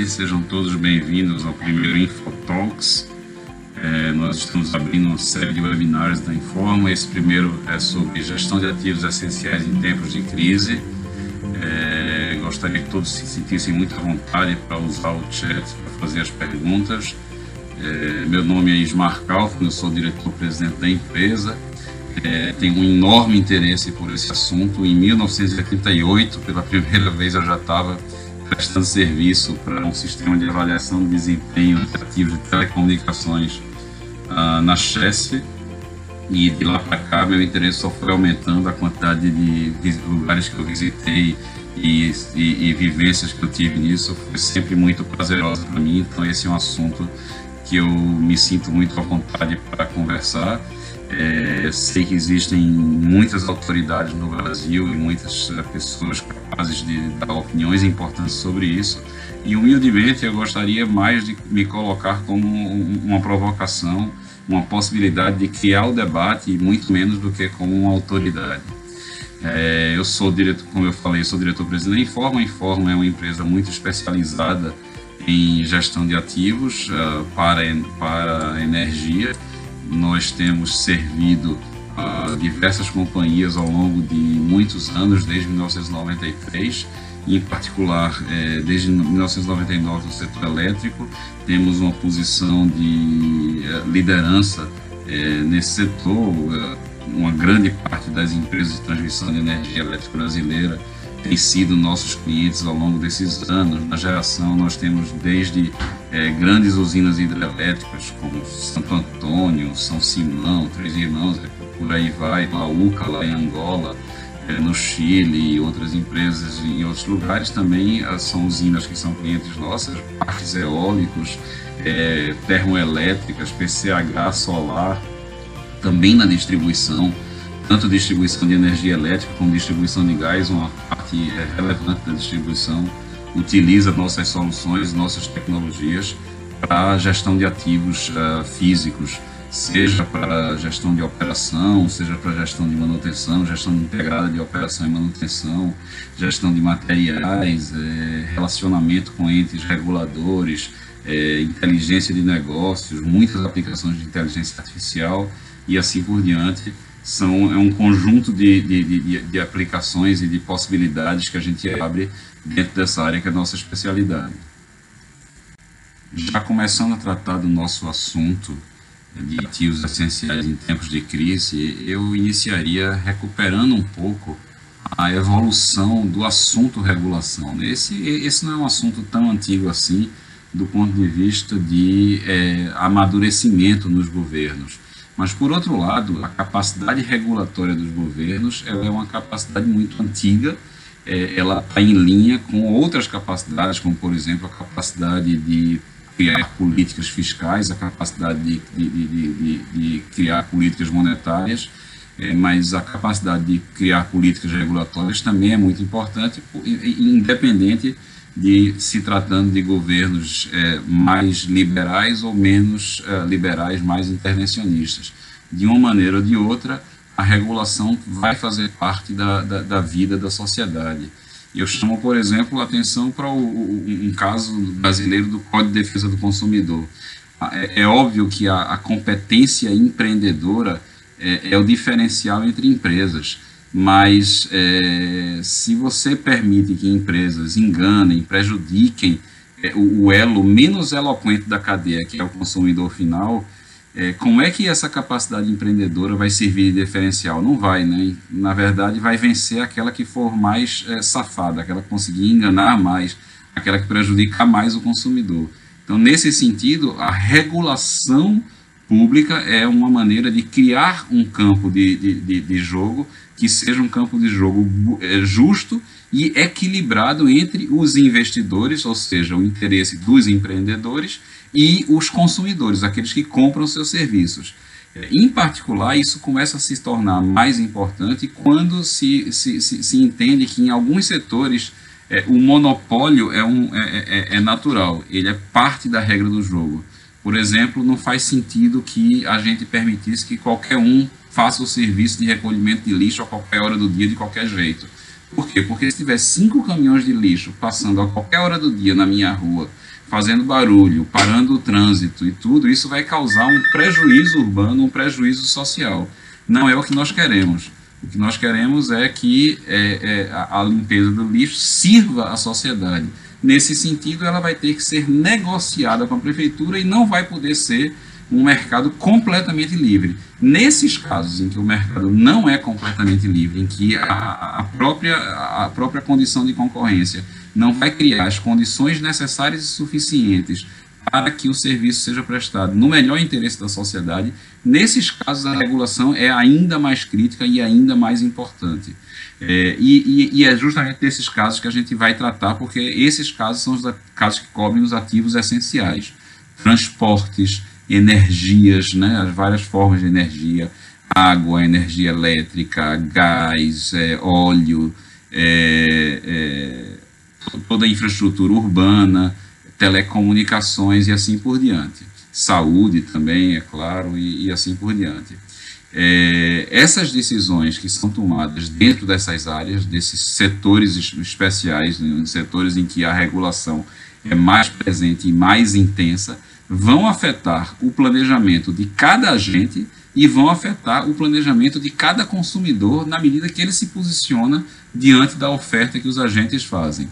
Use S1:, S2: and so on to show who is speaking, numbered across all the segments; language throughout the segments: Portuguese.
S1: tarde, sejam todos bem-vindos ao primeiro InfoTalks. É, nós estamos abrindo uma série de webinars da Informa. Esse primeiro é sobre gestão de ativos essenciais em tempos de crise. É, gostaria que todos se sentissem muito à vontade para usar o chat para fazer as perguntas. É, meu nome é Ismar Kaufmann, eu sou diretor-presidente da empresa. É, tenho um enorme interesse por esse assunto. Em 1988, pela primeira vez, eu já estava prestando serviço para um sistema de avaliação de desempenho de ativos de telecomunicações uh, na Chesse e de lá para cá meu interesse só foi aumentando a quantidade de lugares que eu visitei e, e, e vivências que eu tive nisso foi sempre muito prazerosa para mim. Então esse é um assunto que eu me sinto muito à vontade para conversar é, sei que existem muitas autoridades no Brasil e muitas é, pessoas capazes de dar opiniões importantes sobre isso. E humildemente eu gostaria mais de me colocar como uma provocação, uma possibilidade de criar o debate, muito menos do que como uma autoridade. É, eu sou diretor, como eu falei, sou diretor-presidente da Informa. A Informa é uma empresa muito especializada em gestão de ativos uh, para, para energia nós temos servido a diversas companhias ao longo de muitos anos, desde 1993, em particular é, desde 1999 no setor elétrico. Temos uma posição de é, liderança é, nesse setor. Uma grande parte das empresas de transmissão de energia elétrica brasileira têm sido nossos clientes ao longo desses anos. Na geração, nós temos desde é, grandes usinas hidrelétricas, como Santo Antônio, São Simão, Três Irmãos, é, por aí vai, a UCA lá em Angola, é, no Chile e outras empresas em outros lugares. Também são usinas que são clientes nossas, parques eólicos, é, termoelétricas, PCH solar, também na distribuição tanto distribuição de energia elétrica como distribuição de gás, uma parte é, relevante da distribuição utiliza nossas soluções, nossas tecnologias para gestão de ativos uh, físicos, seja para gestão de operação, seja para gestão de manutenção, gestão integrada de operação e manutenção, gestão de materiais, é, relacionamento com entes reguladores, é, inteligência de negócios, muitas aplicações de inteligência artificial e assim por diante. São é um conjunto de, de, de, de, aplicações e de possibilidades que a gente abre dentro dessa área que é a nossa especialidade. Já começando a tratar do nosso assunto de ativos essenciais em tempos de crise, eu iniciaria recuperando um pouco a evolução do assunto regulação. Esse, esse não é um assunto tão antigo assim, do ponto de vista de é, amadurecimento nos governos mas, por outro lado, a capacidade regulatória dos governos é uma capacidade muito antiga, é, ela está em linha com outras capacidades, como, por exemplo, a capacidade de criar políticas fiscais, a capacidade de, de, de, de criar políticas monetárias, é, mas a capacidade de criar políticas regulatórias também é muito importante, independente de se tratando de governos é, mais liberais ou menos é, liberais, mais intervencionistas. De uma maneira ou de outra, a regulação vai fazer parte da, da, da vida da sociedade. Eu chamo, por exemplo, a atenção para o, um caso brasileiro do Código de Defesa do Consumidor. É, é óbvio que a, a competência empreendedora é, é o diferencial entre empresas mas é, se você permite que empresas enganem, prejudiquem é, o, o, elo menos eloquente da cadeia, que é o consumidor final, é, como é que essa capacidade empreendedora vai servir de diferencial? Não vai, né? Na verdade, vai vencer aquela que for mais é, safada, aquela que conseguir enganar mais, aquela que prejudicar mais o consumidor. Então, nesse sentido, a regulação pública é uma maneira de criar um campo de, de, de, de jogo que seja um campo de jogo é, justo e equilibrado entre os investidores, ou seja, o interesse dos empreendedores e os consumidores, aqueles que compram seus serviços. É, em particular, isso começa a se tornar mais importante quando se, se, se, se entende que em alguns setores é, o monopólio é, um, é, é, é natural, ele é parte da regra do jogo. Por exemplo, não faz sentido que a gente permitisse que qualquer um faça o serviço de recolhimento de lixo a qualquer hora do dia, de qualquer jeito. Por quê? Porque se tiver cinco caminhões de lixo passando a qualquer hora do dia na minha rua, fazendo barulho, parando o trânsito e tudo, isso vai causar um prejuízo urbano, um prejuízo social. Não é o que nós queremos. O que nós queremos é que é, é, a limpeza do lixo sirva à sociedade. Nesse sentido, ela vai ter que ser negociada com a prefeitura e não vai poder ser um mercado completamente livre. Nesses casos em que o mercado não é completamente livre, em que a, a, própria, a própria condição de concorrência não vai criar as condições necessárias e suficientes para que o serviço seja prestado no melhor interesse da sociedade, nesses casos a regulação é ainda mais crítica e ainda mais importante. É, e, e, é justamente desses casos que a gente vai tratar, porque esses casos são os casos que cobrem os ativos essenciais. Transportes, energias, né, as várias formas de energia, água, energia elétrica, gás, é, óleo, é, é, toda a infraestrutura urbana, telecomunicações e assim por diante. Saúde também, é claro, e, e assim por diante. É, essas decisões que são tomadas dentro dessas áreas, desses setores especiais, né, setores em que a regulação é mais presente e mais intensa, vão afetar o planejamento de cada agente e vão afetar o planejamento de cada consumidor na medida que ele se posiciona diante da oferta que os agentes fazem.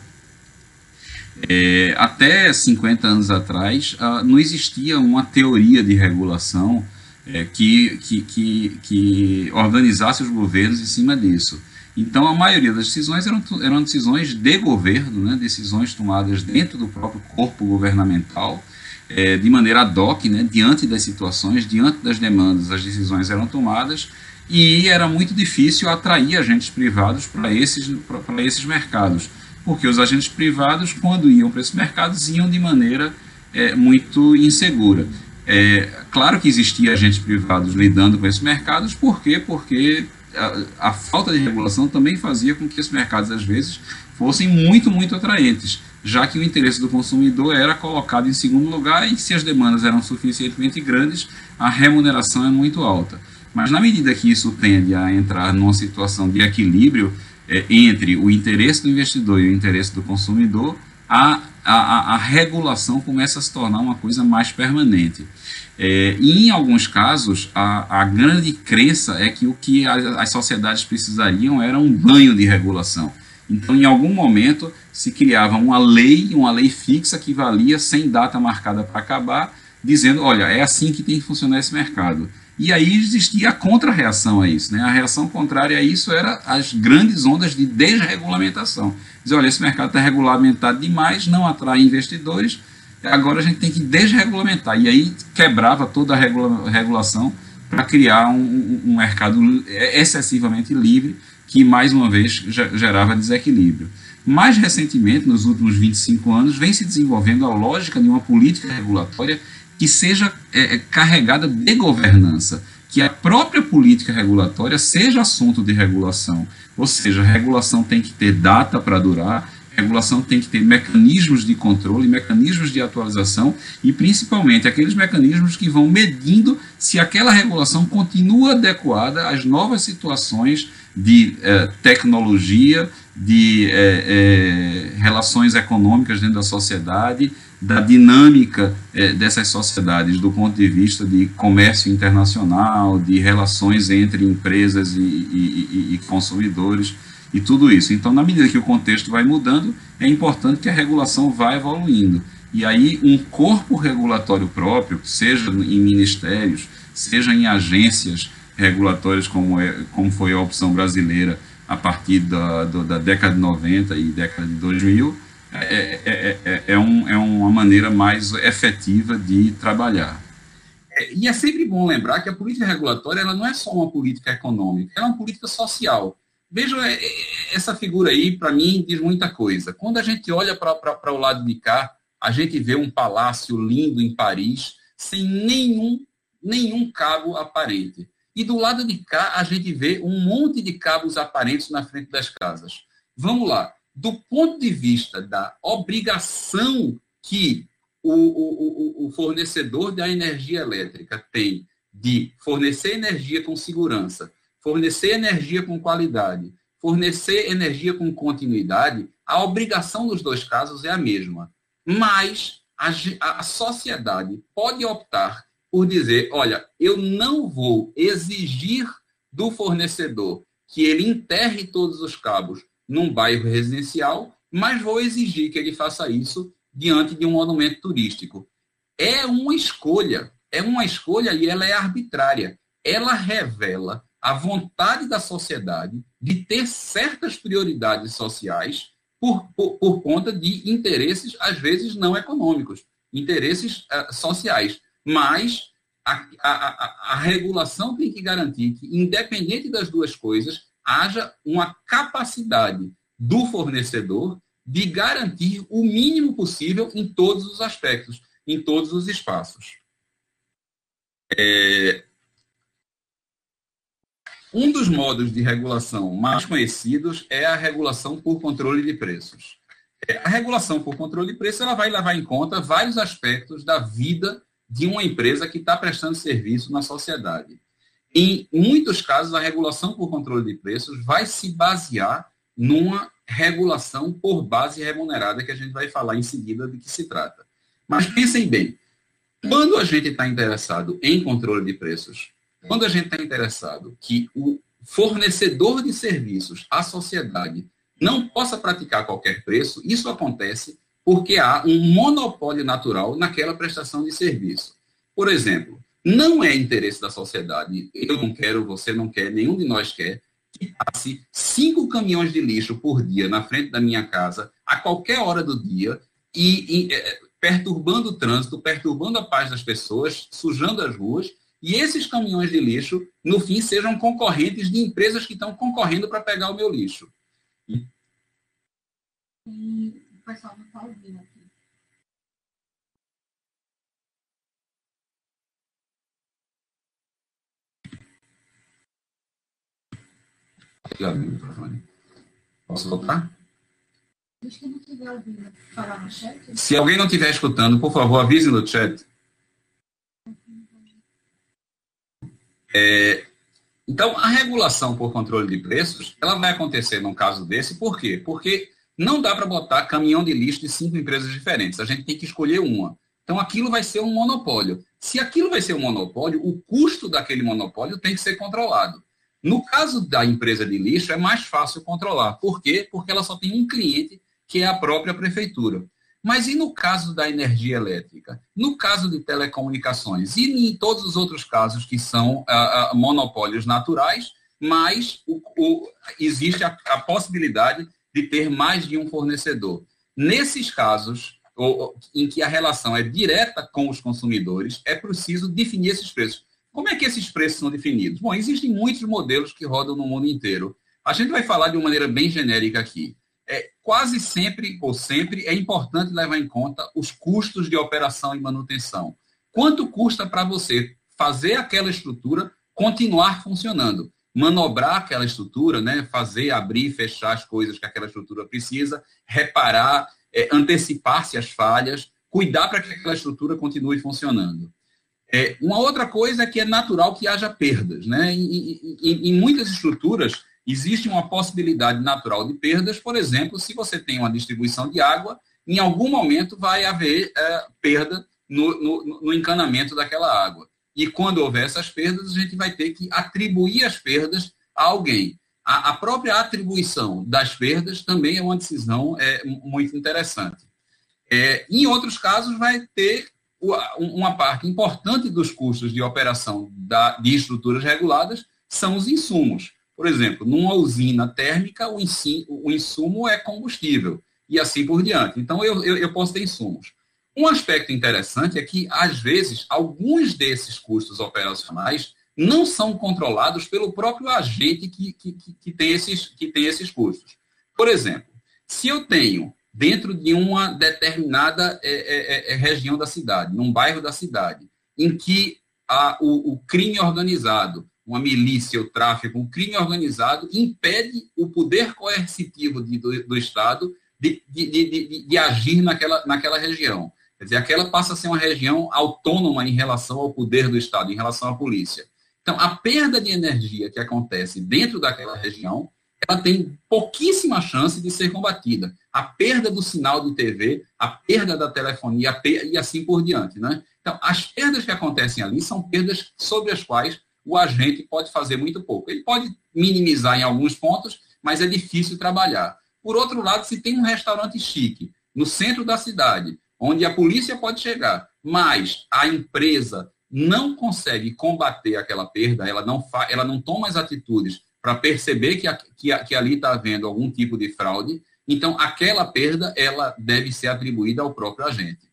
S1: É, até 50 anos atrás, ah, não existia uma teoria de regulação é, que, que, que, que, organizasse os governos em cima disso. Então, a maioria das decisões eram, eram decisões de governo, né, decisões tomadas dentro do próprio corpo governamental, é, de maneira ad hoc, né, diante das situações, diante das demandas, as decisões eram tomadas e era muito difícil atrair agentes privados para esses, esses mercados, porque os agentes privados, quando iam para esses mercados, iam de maneira é, muito insegura. É, claro que existia agentes privados lidando com esses mercados, por quê? Porque a, a, falta de regulação também fazia com que esses mercados, às vezes, fossem muito, muito atraentes, já que o interesse do consumidor era colocado em segundo lugar e se as demandas eram suficientemente grandes, a remuneração é muito alta. Mas na medida que isso tende a entrar numa situação de equilíbrio é, entre o interesse do investidor e o interesse do consumidor, a, a, a regulação começa a se tornar uma coisa mais permanente. É, e em alguns casos, a, a, grande crença é que o que as, as sociedades precisariam era um banho de regulação. Então, em algum momento, se criava uma lei, uma lei fixa que valia sem data marcada para acabar, dizendo: olha, é assim que tem que funcionar esse mercado. E aí existia a contra-reação a isso. Né? A reação contrária a isso era as grandes ondas de desregulamentação. Dizer, olha, esse mercado está regulamentado demais, não atrai investidores, agora a gente tem que desregulamentar. E aí quebrava toda a regula regulação para criar um, um, mercado excessivamente livre, que mais uma vez gerava desequilíbrio. Mais recentemente, nos últimos 25 anos, vem se desenvolvendo a lógica de uma política regulatória que seja é, é, carregada de governança, que a própria política regulatória seja assunto de regulação. Ou seja, a regulação tem que ter data para durar, a regulação tem que ter mecanismos de controle, mecanismos de atualização e, principalmente, aqueles mecanismos que vão medindo se aquela regulação continua adequada às novas situações de eh, tecnologia, de eh, eh, relações econômicas dentro da sociedade, da dinâmica é, dessas sociedades do ponto de vista de comércio internacional, de relações entre empresas e, e, e, consumidores e tudo isso. Então, na medida que o contexto vai mudando, é importante que a regulação vá evoluindo. E aí, um corpo regulatório próprio, seja em ministérios, seja em agências regulatórias, como, é, como foi a opção brasileira a partir da, do, da década de 90 e década de 2000, é, é, é, é, um, é uma maneira mais efetiva de trabalhar.
S2: e é sempre bom lembrar que a política regulatória ela não é só uma política econômica, ela é uma política social. Veja, essa figura aí, para mim, diz muita coisa. Quando a gente olha para o lado de cá, a gente vê um palácio lindo em Paris, sem nenhum, nenhum cabo aparente. E do lado de cá, a gente vê um monte de cabos aparentes na frente das casas. Vamos lá do ponto de vista da obrigação que o, o, o, fornecedor da energia elétrica tem de fornecer energia com segurança, fornecer energia com qualidade, fornecer energia com continuidade, a obrigação nos dois casos é a mesma. Mas
S1: a, a sociedade pode optar por dizer, olha, eu não vou exigir do fornecedor que ele enterre todos os cabos num bairro residencial, mas vou exigir que ele faça isso diante de um monumento turístico. É uma escolha, é uma escolha e ela é arbitrária. Ela revela a vontade da sociedade de ter certas prioridades sociais por, por, por conta de interesses, às vezes, não econômicos, interesses uh, sociais. Mas a, a, a, regulação tem que garantir que, independente das duas coisas, haja uma capacidade do fornecedor de garantir o mínimo possível em todos os aspectos, em todos os espaços. É... Um dos modos de regulação mais conhecidos é a regulação por controle de preços. É, a regulação por controle de preços ela vai levar em conta vários aspectos da vida de uma empresa que está prestando serviço na sociedade. Em muitos casos, a regulação por controle de preços vai se basear numa regulação por base remunerada, que a gente vai falar em seguida de que se trata. Mas pensem bem, quando a gente está interessado em controle de preços, quando a gente está interessado que o fornecedor de serviços, a sociedade, não possa praticar qualquer preço, isso acontece porque há um monopólio natural naquela prestação de serviço. Por exemplo, não é interesse da sociedade, eu não quero, você não quer, nenhum de nós quer, que passe cinco caminhões de lixo por dia na frente da minha casa, a qualquer hora do dia, e, e é, perturbando o trânsito, perturbando a paz das pessoas, sujando as ruas, e esses caminhões de lixo, no fim, sejam concorrentes de empresas que estão concorrendo para pegar o meu lixo. Pessoal não está ouvindo aqui. Ligado o microfone. Posso voltar? Se alguém não estiver escutando, por favor, avise no chat. É, então, a regulação por controle de preços, ela vai acontecer num caso desse, por quê? Porque não dá para botar caminhão de lixo de cinco empresas diferentes. A gente tem que escolher uma. Então, aquilo vai ser um monopólio. Se aquilo vai ser um monopólio, o custo daquele monopólio tem que ser controlado. No caso da empresa de lixo, é mais fácil controlar. Por quê? Porque ela só tem um cliente, que é a própria prefeitura. Mas e no caso da energia elétrica? No caso de telecomunicações? E em todos os outros casos que são ah, ah, monopólios naturais, mas o, o, existe a, a possibilidade de ter mais de um fornecedor. Nesses casos, ou, em que a relação é direta com os consumidores, é preciso definir esses preços. Como é que esses preços são definidos? Bom, existem muitos modelos que rodam no mundo inteiro. A gente vai falar de uma maneira bem genérica aqui. É, quase sempre ou sempre é importante levar em conta os custos de operação e manutenção. Quanto custa para você fazer aquela estrutura continuar funcionando? Manobrar aquela estrutura, né, fazer, abrir, fechar as coisas que aquela estrutura precisa, reparar, é, antecipar-se às falhas, cuidar para que aquela estrutura continue funcionando. É, uma outra coisa é que é natural que haja perdas. Né? Em, em, em, muitas estruturas existe uma possibilidade natural de perdas, por exemplo, se você tem uma distribuição de água, em algum momento vai haver é, perda no, no, no encanamento daquela água. E quando houver essas perdas, a gente vai ter que atribuir as perdas a alguém. A, a própria atribuição das perdas também é uma decisão é, muito interessante. É, em outros casos, vai ter uma parte importante dos custos de operação da, de estruturas reguladas são os insumos. Por exemplo, numa usina térmica, o, insumo é combustível e assim por diante. Então, eu, eu, eu posso ter insumos. Um aspecto interessante é que, às vezes, alguns desses custos operacionais não são controlados pelo próprio agente que, que, que, tem, esses, que tem esses custos. Por exemplo, se eu tenho dentro de uma determinada é, é, é, é região da cidade, num bairro da cidade, em que a, o, o, crime organizado, uma milícia, o tráfico, o crime organizado impede o poder coercitivo de, do, do, Estado de, de, de, agir naquela, naquela região. Quer dizer, aquela passa a ser uma região autônoma em relação ao poder do Estado, em relação à polícia. Então, a perda de energia que acontece dentro daquela região, ela tem pouquíssima chance de ser combatida. a perda do sinal de TV, a perda da telefonia e assim por diante. Né? Então, as perdas que acontecem ali são perdas sobre as quais o agente pode fazer muito pouco. Ele pode minimizar em alguns pontos, mas é difícil trabalhar. Por outro lado, se tem um restaurante chique no centro da cidade, onde a polícia pode chegar, mas a empresa não consegue combater aquela perda, ela não, ela não toma as atitudes para perceber que, a, que, a, que ali está havendo algum tipo de fraude, então aquela perda ela deve ser atribuída ao próprio agente.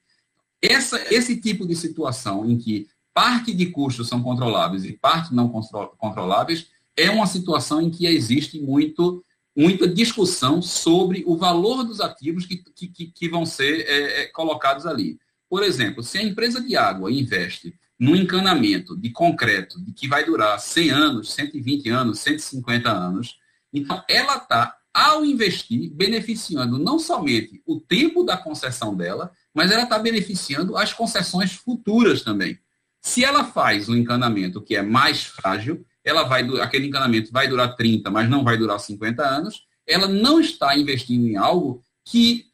S1: Essa, esse tipo de situação em que parte de custos são controláveis e parte não controláveis é uma situação em que existe muito, muita discussão sobre o valor dos ativos que, que, que vão ser é, é, colocados ali. Por exemplo, se a empresa de água investe num encanamento de concreto de que vai durar 100 anos, 120 anos, 150 anos, então ela está, ao investir, beneficiando não somente o tempo da concessão dela, mas ela está beneficiando as concessões futuras também. Se ela faz um encanamento que é mais frágil, ela vai aquele encanamento vai durar 30, mas não vai durar 50 anos, ela não está investindo em algo que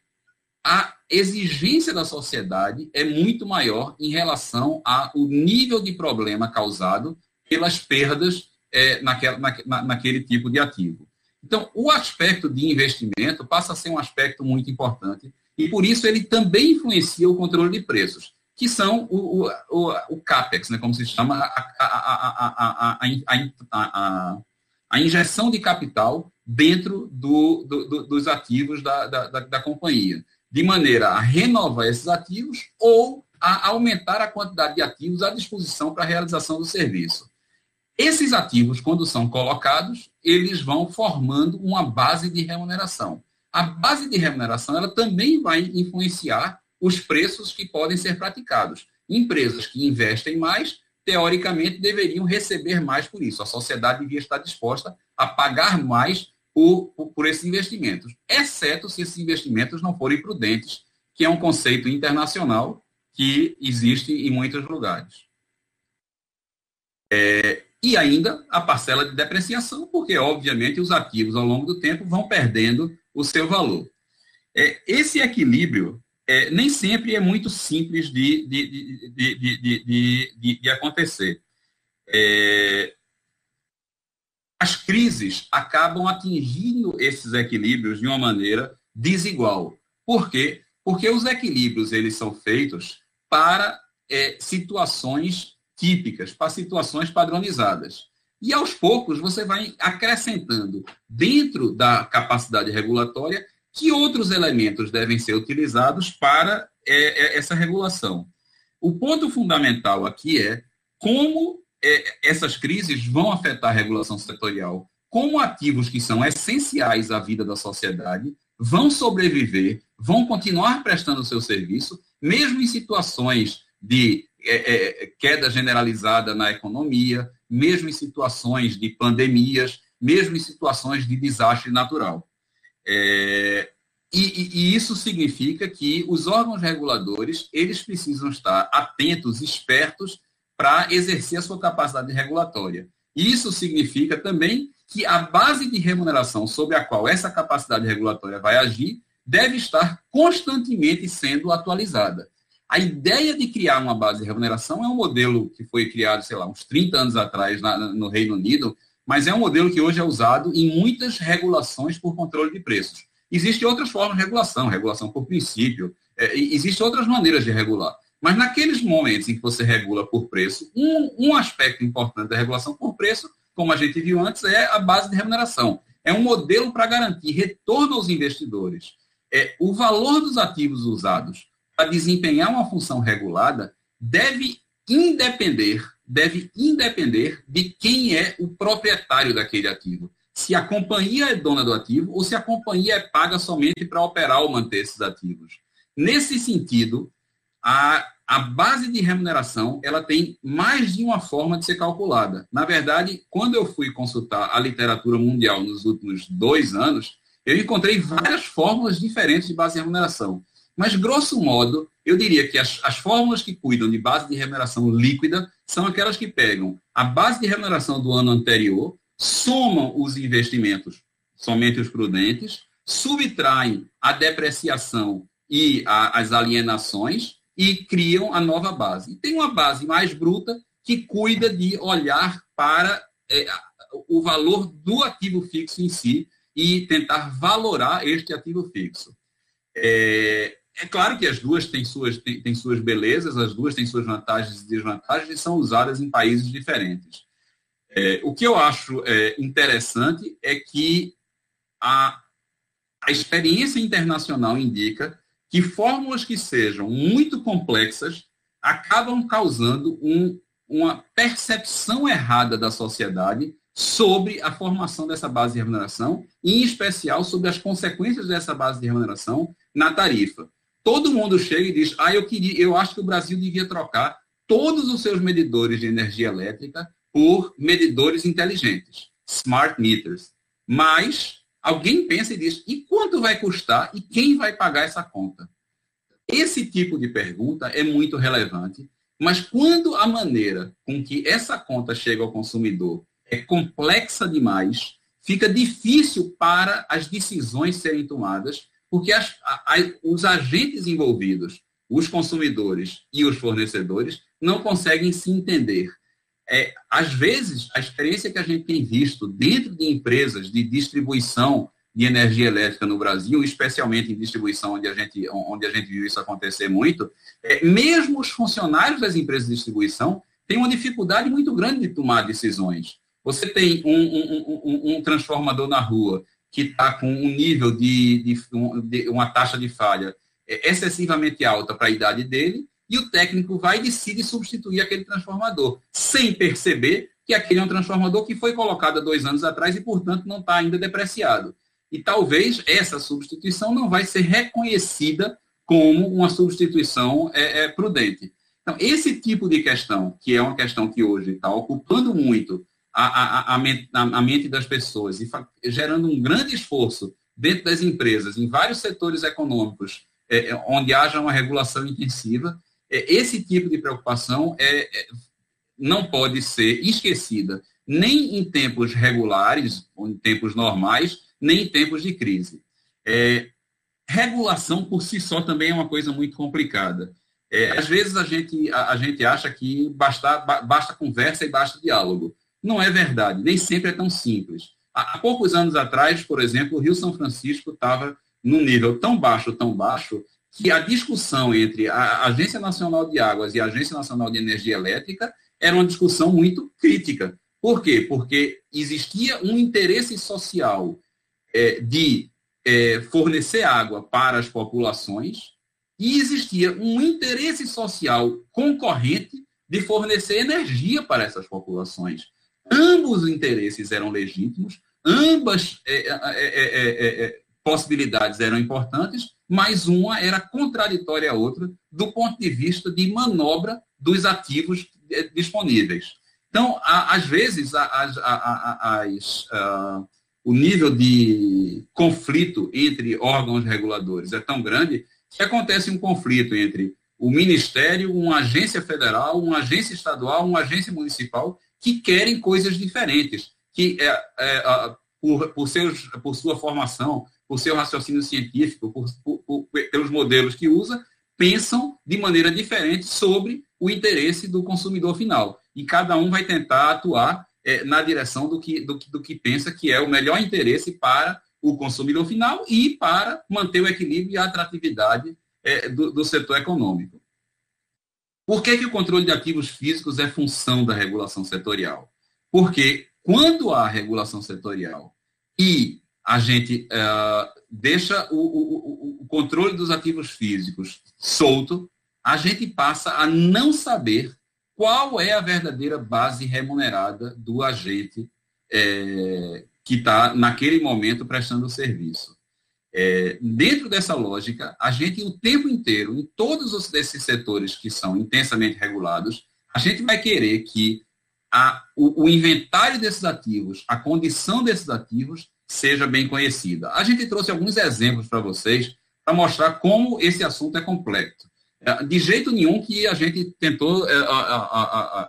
S1: a exigência da sociedade é muito maior em relação ao nível de problema causado pelas perdas é, naquela, na, naquele tipo de ativo. Então, o aspecto de investimento passa a ser um aspecto muito importante e, por isso, ele também influencia o controle de preços, que são o, o, o, o CAPEX, né, como se chama, a, a, a, a, injeção de capital dentro do, do, do, dos ativos da, da, da, companhia de maneira a renovar esses ativos ou a aumentar a quantidade de ativos à disposição para a realização do serviço. Esses ativos, quando são colocados, eles vão formando uma base de remuneração. A base de remuneração ela também vai influenciar os preços que podem ser praticados. Empresas que investem mais, teoricamente, deveriam receber mais por isso. A sociedade devia estar disposta a pagar mais por, por, por esses investimentos, exceto se esses investimentos não forem prudentes, que é um conceito internacional que existe em muitos lugares. É, e ainda a parcela de depreciação, porque, obviamente, os ativos, ao longo do tempo, vão perdendo o seu valor. É, esse equilíbrio é, nem sempre é muito simples de, de, de, de, acontecer. É, as crises acabam atingindo esses equilíbrios de uma maneira desigual. Por quê? Porque os equilíbrios eles são feitos para é, situações típicas, para situações padronizadas. E aos poucos você vai acrescentando dentro da capacidade regulatória que outros elementos devem ser utilizados para é, é essa regulação. O ponto fundamental aqui é como é, essas crises vão afetar a regulação setorial. Como ativos que são essenciais à vida da sociedade vão sobreviver, vão continuar prestando o seu serviço, mesmo em situações de é, é, queda generalizada na economia, mesmo em situações de pandemias, mesmo em situações de desastre natural. É, e, e, isso significa que os órgãos reguladores eles precisam estar atentos, espertos para exercer a sua capacidade regulatória. Isso significa também que a base de remuneração sobre a qual essa capacidade regulatória vai agir deve estar constantemente sendo atualizada. A ideia de criar uma base de remuneração é um modelo que foi criado, sei lá, uns 30 anos atrás na, no Reino Unido, mas é um modelo que hoje é usado em muitas regulações por controle de preços. Existem outras formas de regulação, regulação por princípio, é, existem outras maneiras de regular. Mas naqueles momentos em que você regula por preço, um, um aspecto importante da regulação por preço, como a gente viu antes, é a base de remuneração. É um modelo para garantir retorno aos investidores. É, o valor dos ativos usados para desempenhar uma função regulada deve independer, deve independer de quem é o proprietário daquele ativo. Se a companhia é dona do ativo ou se a companhia é paga somente para operar ou manter esses ativos. Nesse sentido, a, a base de remuneração ela tem mais de uma forma de ser calculada. Na verdade, quando eu fui consultar a literatura mundial nos últimos dois anos, eu encontrei várias fórmulas diferentes de base de remuneração. Mas, grosso modo, eu diria que as, as fórmulas que cuidam de base de remuneração líquida são aquelas que pegam a base de remuneração do ano anterior, somam os investimentos, somente os prudentes, subtraem a depreciação e a, as alienações e criam a nova base. E tem uma base mais bruta que cuida de olhar para é, o valor do ativo fixo em si e tentar valorar este ativo fixo. É, é claro que as duas têm suas, têm, têm, suas belezas, as duas têm suas vantagens e desvantagens e são usadas em países diferentes. É, o que eu acho é, interessante é que a, a experiência internacional indica que fórmulas que sejam muito complexas acabam causando um, uma percepção errada da sociedade sobre a formação dessa base de remuneração, em especial sobre as consequências dessa base de remuneração na tarifa. Todo mundo chega e diz: "Ah, eu queria, eu acho que o Brasil devia trocar todos os seus medidores de energia elétrica por medidores inteligentes, smart meters". Mas alguém pensa e diz: "E quanto vai custar e quem vai pagar essa conta?" Esse tipo de pergunta é muito relevante, mas quando a maneira com que essa conta chega ao consumidor é complexa demais, fica difícil para as decisões serem tomadas, porque as, a, os agentes envolvidos, os consumidores e os fornecedores, não conseguem se entender. É, às vezes, a experiência que a gente tem visto dentro de empresas de distribuição de energia elétrica no Brasil, especialmente em distribuição, onde a gente, onde a gente viu isso acontecer muito, é, mesmo os funcionários das empresas de distribuição têm uma dificuldade muito grande de tomar decisões. Você tem um, um, um, um transformador na rua que está com um nível de, de, de, uma taxa de falha excessivamente alta para a idade dele, e o técnico vai e decide substituir aquele transformador, sem perceber que aquele é um transformador que foi colocado há dois anos atrás e, portanto, não está ainda depreciado. E talvez essa substituição não vai ser reconhecida como uma substituição é, é, prudente. Então, esse tipo de questão, que é uma questão que hoje está ocupando muito a, a, a, mente, a, mente, das pessoas e gerando um grande esforço dentro das empresas, em vários setores econômicos, é, é, onde haja uma regulação intensiva, é, esse tipo de preocupação é, é, não pode ser esquecida nem em tempos regulares, ou em tempos normais, nem em tempos de crise. É, regulação por si só também é uma coisa muito complicada. É, às vezes a gente, a, a, gente acha que basta, basta conversa e basta diálogo. Não é verdade, nem sempre é tão simples. Há, poucos anos atrás, por exemplo, o Rio São Francisco estava num nível tão baixo, tão baixo, que a discussão entre a Agência Nacional de Águas e a Agência Nacional de Energia Elétrica era uma discussão muito crítica. Por quê? Porque existia um interesse social é, de é, fornecer água para as populações e existia um interesse social concorrente de fornecer energia para essas populações. Ambos os interesses eram legítimos, ambas é, é, é, é, possibilidades eram importantes, mas uma era contraditória à outra do ponto de vista de manobra dos ativos disponíveis. Então, às vezes, as, as, as, ah, o nível de conflito entre órgãos reguladores é tão grande que acontece um conflito entre o Ministério, uma agência federal, uma agência estadual, uma agência municipal, que querem coisas diferentes, que é, é, por, por, seus, por sua formação, por seu raciocínio científico, por, por, pelos modelos que usa, pensam de maneira diferente sobre o interesse do consumidor final. E cada um vai tentar atuar é, na direção do que, do, do que pensa que é o melhor interesse para o consumidor final e para manter o equilíbrio e a atratividade é, do, do setor econômico. Por que, que o controle de ativos físicos é função da regulação setorial? Porque quando há regulação setorial e a gente uh, deixa o, o, o, controle dos ativos físicos solto, a gente passa a não saber qual é a verdadeira base remunerada do agente é, que está, naquele momento, prestando o serviço. É, dentro dessa lógica, a gente, o tempo inteiro, em todos os, esses setores que são intensamente regulados, a gente vai querer que a, o, o, inventário desses ativos, a condição desses ativos, seja bem conhecida. A gente trouxe alguns exemplos para vocês para mostrar como esse assunto é complexo. É, de jeito nenhum que a gente tentou é,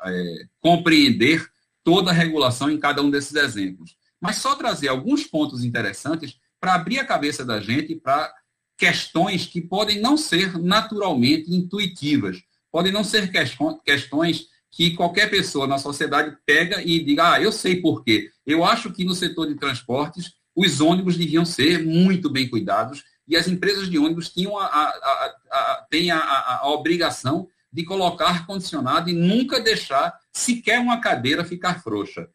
S1: é, compreender toda a regulação em cada um desses exemplos. Mas só trazer alguns pontos interessantes para abrir a cabeça da gente para questões que podem não ser naturalmente intuitivas, podem não ser questões que qualquer pessoa na sociedade pega e diga, ah, eu sei por quê. Eu acho que no setor de transportes, os ônibus deviam ser muito bem cuidados e as empresas de ônibus tinham a, a, a, têm a, a obrigação de colocar ar-condicionado e nunca deixar sequer uma cadeira ficar frouxa.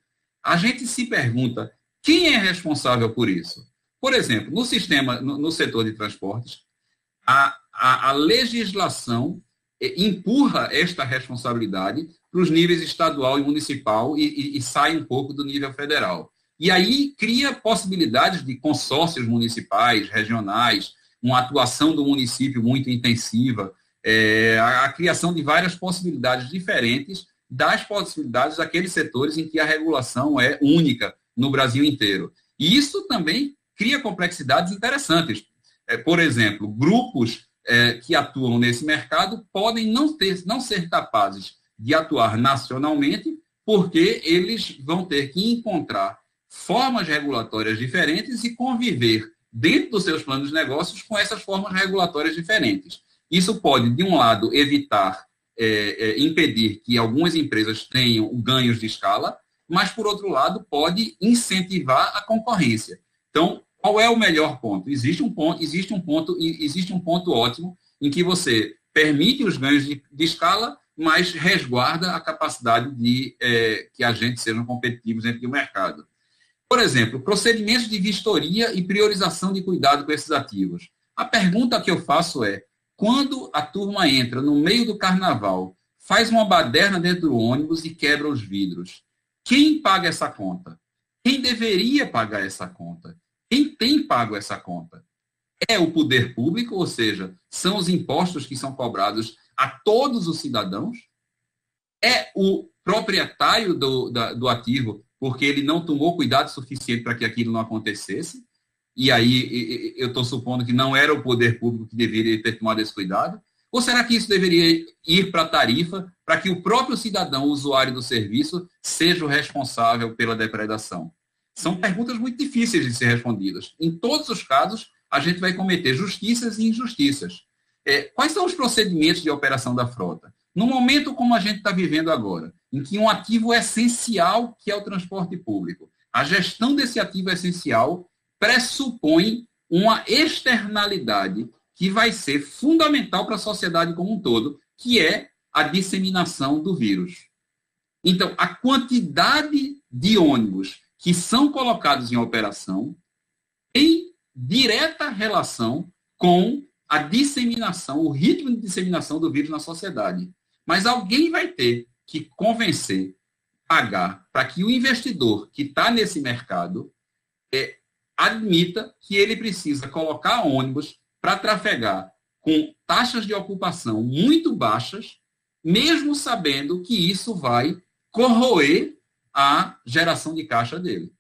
S1: A gente se pergunta, quem é responsável por isso? Por exemplo, no sistema, no, no setor de transportes, a, a, a legislação eh, empurra esta responsabilidade para os níveis estadual e municipal e, e, e, sai um pouco do nível federal. E aí cria possibilidades de consórcios municipais, regionais, uma atuação do município muito intensiva, é, a, a, criação de várias possibilidades diferentes das possibilidades daqueles setores em que a regulação é única no Brasil inteiro. E isso também cria complexidades interessantes. É, por exemplo, grupos é, que atuam nesse mercado podem não, ter, não ser capazes de atuar nacionalmente, porque eles vão ter que encontrar formas regulatórias diferentes e conviver dentro dos seus planos de negócios com essas formas regulatórias diferentes. Isso pode, de um lado, evitar, é, é, impedir que algumas empresas tenham ganhos de escala, mas, por outro lado, pode incentivar a concorrência. Então, qual é o melhor ponto? Existe um ponto, existe um ponto, existe um ponto ótimo em que você permite os ganhos de, de escala, mas resguarda a capacidade de é, que agentes sejam competitivos dentro do mercado. Por exemplo, procedimentos de vistoria e priorização de cuidado com esses ativos. A pergunta que eu faço é: quando a turma entra no meio do carnaval, faz uma baderna dentro do ônibus e quebra os vidros, quem paga essa conta? Quem deveria pagar essa conta? Quem tem pago essa conta? É o poder público, ou seja, são os impostos que são cobrados a todos os cidadãos? É o proprietário do, da, do ativo, porque ele não tomou cuidado suficiente para que aquilo não acontecesse? E aí eu estou supondo que não era o poder público que deveria ter tomado esse cuidado? Ou será que isso deveria ir para a tarifa para que o próprio cidadão, usuário do serviço, seja o responsável pela depredação? São perguntas muito difíceis de ser respondidas. Em todos os casos, a gente vai cometer justiças e injustiças. É, quais são os procedimentos de operação da frota? No momento como a gente está vivendo agora, em que um ativo essencial, que é o transporte público, a gestão desse ativo essencial pressupõe uma externalidade que vai ser fundamental para a sociedade como um todo, que é a disseminação do vírus. Então, a quantidade de ônibus que são colocados em operação tem direta relação com a disseminação, o ritmo de disseminação do vírus na sociedade. Mas alguém vai ter que convencer, pagar, para que o investidor que está nesse mercado é, admita que ele precisa colocar ônibus para trafegar com taxas de ocupação muito baixas, mesmo sabendo que isso vai corroer a geração de caixa dele.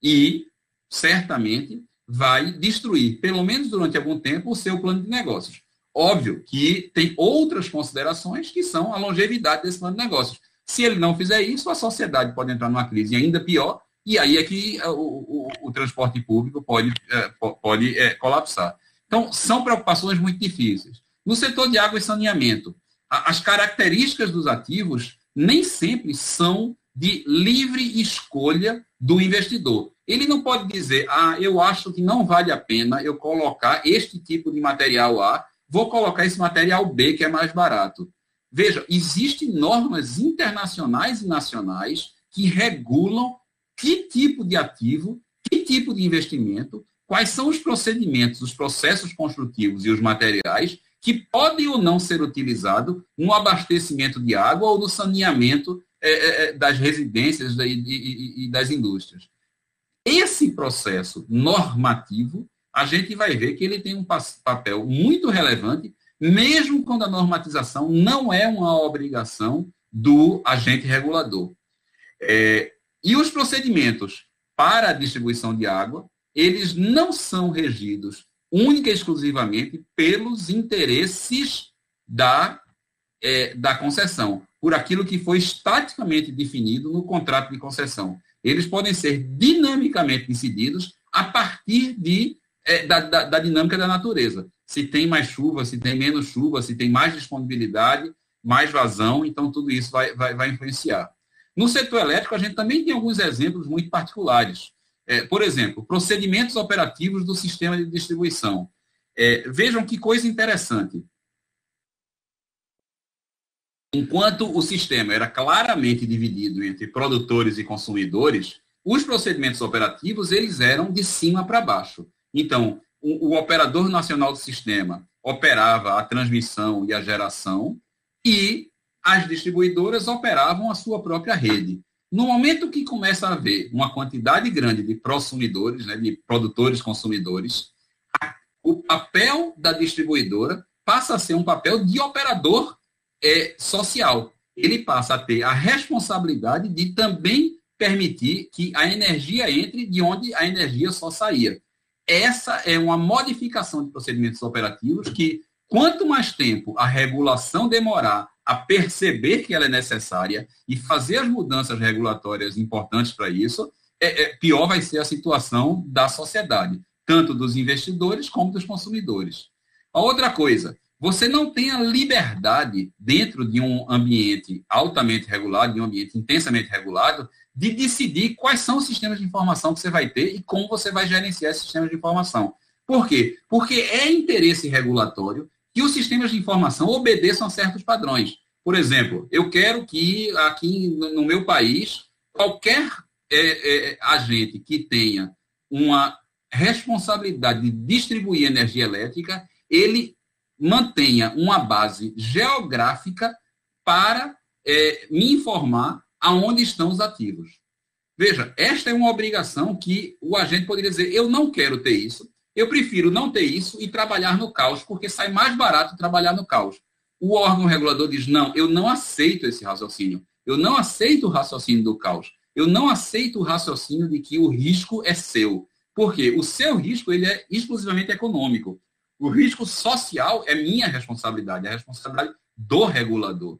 S1: E, certamente, vai destruir, pelo menos durante algum tempo, o seu plano de negócios. Óbvio que tem outras considerações que são a longevidade desse plano de negócios. Se ele não fizer isso, a sociedade pode entrar numa crise ainda pior, e aí é que o, o, o transporte público pode, é, pode é, colapsar. Então, são preocupações muito difíceis. No setor de água e saneamento, as características dos ativos nem sempre são de livre escolha do investidor. Ele não pode dizer, ah, eu acho que não vale a pena eu colocar este tipo de material A, vou colocar esse material B que é mais barato. Veja, existem normas internacionais e nacionais que regulam que tipo de ativo, que tipo de investimento, quais são os procedimentos, os processos construtivos e os materiais que podem ou não ser utilizados no abastecimento de água ou no saneamento é, é, é, das residências e, das indústrias. Esse processo normativo, a gente vai ver que ele tem um papel muito relevante, mesmo quando a normatização não é uma obrigação do agente regulador. É, e os procedimentos para a distribuição de água, eles não são regidos única e exclusivamente pelos interesses da, é, da concessão, por aquilo que foi estaticamente definido no contrato de concessão. Eles podem ser dinamicamente decididos a partir de é, da, da, da, dinâmica da natureza. Se tem mais chuva, se tem menos chuva, se tem mais disponibilidade, mais vazão, então tudo isso vai, vai, vai influenciar. No setor elétrico, a gente também tem alguns exemplos muito particulares. É, por exemplo, procedimentos operativos do sistema de distribuição. É, vejam que coisa interessante. Enquanto o sistema era claramente dividido entre produtores e consumidores, os procedimentos operativos eles eram de cima para baixo. Então, o, o, operador nacional do sistema operava a transmissão e a geração e as distribuidoras operavam a sua própria rede. No momento que começa a haver uma quantidade grande de prosumidores, né, de produtores consumidores, o papel da distribuidora passa a ser um papel de operador é, social. Ele passa a ter a responsabilidade de também permitir que a energia entre de onde a energia só saía. Essa é uma modificação de procedimentos operativos que, quanto mais tempo a regulação demorar a perceber que ela é necessária e fazer as mudanças regulatórias importantes para isso, é, é, pior vai ser a situação da sociedade, tanto dos investidores como dos consumidores. A outra coisa, você não tem a liberdade, dentro de um ambiente altamente regulado, de um ambiente intensamente regulado, de decidir quais são os sistemas de informação que você vai ter e como você vai gerenciar esses sistemas de informação. Por quê? Porque é interesse regulatório que os sistemas de informação obedeçam a certos padrões. Por exemplo, eu quero que aqui no meu país, qualquer é, é, agente que tenha uma responsabilidade de distribuir energia elétrica, ele mantenha uma base geográfica para é, me informar aonde estão os ativos. Veja, esta é uma obrigação que o agente poderia dizer: eu não quero ter isso, eu prefiro não ter isso e trabalhar no caos, porque sai mais barato trabalhar no caos. O órgão regulador diz: não, eu não aceito esse raciocínio. Eu não aceito o raciocínio do caos. Eu não aceito o raciocínio de que o risco é seu. Porque o seu risco ele é exclusivamente econômico. O risco social é minha responsabilidade, é a responsabilidade do regulador.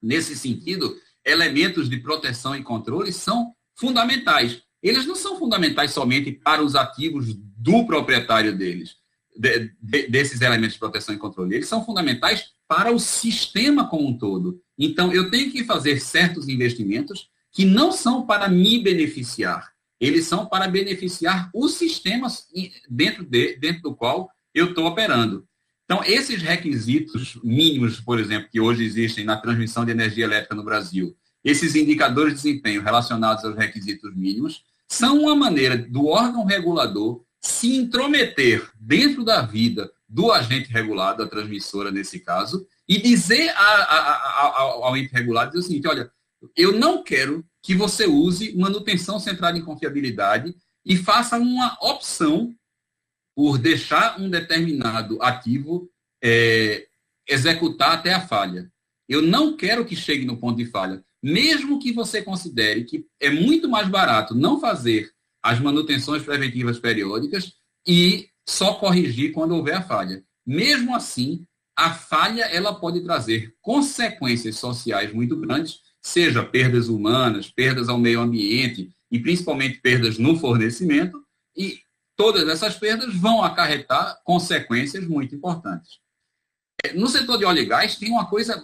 S1: Nesse sentido, elementos de proteção e controle são fundamentais. Eles não são fundamentais somente para os ativos do proprietário deles, de, de, desses elementos de proteção e controle. Eles são fundamentais para o sistema como um todo. Então, eu tenho que fazer certos investimentos que não são para me beneficiar, eles são para beneficiar os sistemas dentro, de, dentro do qual eu estou operando. Então, esses requisitos mínimos, por exemplo, que hoje existem na transmissão de energia elétrica no Brasil, esses indicadores de desempenho relacionados aos requisitos mínimos, são uma maneira do órgão regulador se intrometer dentro da vida do agente regulado, a transmissora nesse caso, e dizer a, a, a, ao ente regulado dizer o seguinte, olha, eu não quero que você use manutenção centrada em confiabilidade e faça uma opção por deixar um determinado ativo é, executar até a falha. Eu não quero que chegue no ponto de falha. Mesmo que você considere que é muito mais barato não fazer as manutenções preventivas periódicas e só corrigir quando houver a falha. Mesmo assim, a falha ela pode trazer consequências sociais muito grandes, seja perdas humanas, perdas ao meio ambiente e principalmente perdas no fornecimento, e todas essas perdas vão acarretar consequências muito importantes. É, no setor de óleo e gás tem uma coisa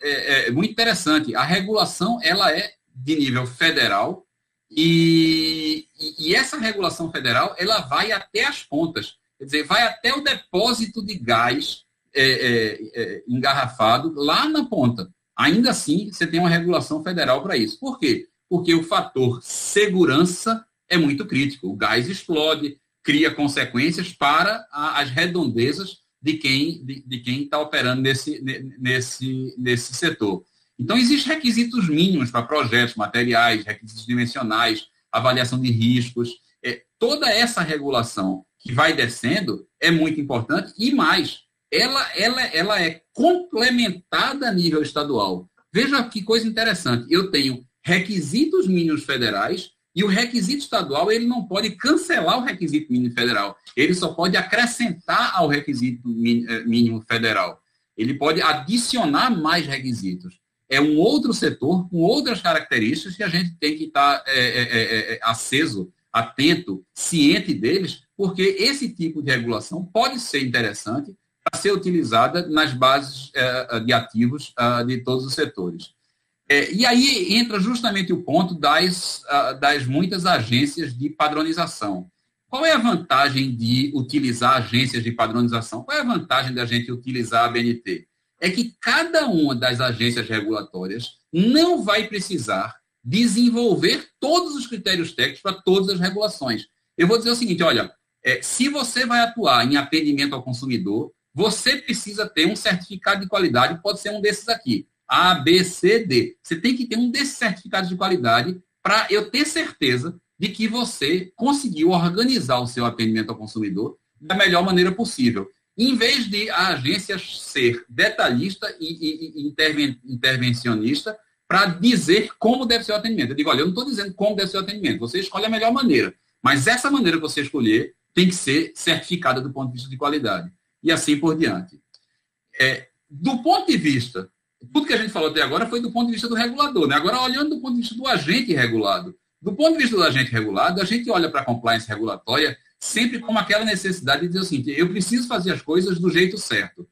S1: é, é, muito interessante. A regulação ela é de nível federal e, e, e, essa regulação federal ela vai até as pontas, quer dizer, vai até o depósito de gás é, é, é engarrafado lá na ponta. Ainda assim, você tem uma regulação federal para isso. Por quê? Porque o fator segurança é muito crítico. O gás explode, cria consequências para a, as redondezas de quem de, de quem está operando nesse, nesse, nesse setor. Então, existem requisitos mínimos para projetos, materiais, requisitos dimensionais, avaliação de riscos. É, toda essa regulação que vai descendo é muito importante e mais, ela, ela, ela é complementada a nível estadual. Veja que coisa interessante. Eu tenho requisitos mínimos federais e o requisito estadual, ele não pode cancelar o requisito mínimo federal. Ele só pode acrescentar ao requisito eh, mínimo federal. Ele pode adicionar mais requisitos. É um outro setor com outras características que a gente tem que estar é, é, é, aceso atento, ciente deles, porque esse tipo de regulação pode ser interessante para ser utilizada nas bases eh, de ativos ah, de todos os setores. É, e aí entra justamente o ponto das, ah, das muitas agências de padronização. Qual é a vantagem de utilizar agências de padronização? Qual é a vantagem da gente utilizar a BNT? É que cada uma das agências regulatórias não vai precisar desenvolver todos os critérios técnicos para todas as regulações. Eu vou dizer o seguinte, olha, é, se você vai atuar em atendimento ao consumidor, você precisa ter um certificado de qualidade, pode ser um desses aqui, A, B, C, D. Você tem que ter um desses certificados de qualidade para eu ter certeza de que você conseguiu organizar o seu atendimento ao consumidor da melhor maneira possível. Em vez de a agência ser detalhista e, e, e intervencionista, para dizer como deve ser o atendimento. Eu digo, olha, eu não estou dizendo como deve ser o atendimento, você escolhe a melhor maneira. Mas essa maneira que você escolher tem que ser certificada do ponto de vista de qualidade. E assim por diante. É, do ponto de vista, tudo que a gente falou até agora foi do ponto de vista do regulador. Né? Agora, olhando do ponto de vista do agente regulado. Do ponto de vista do agente regulado, a gente olha para a compliance regulatória sempre como aquela necessidade de dizer seguinte, eu preciso fazer as coisas do jeito certo.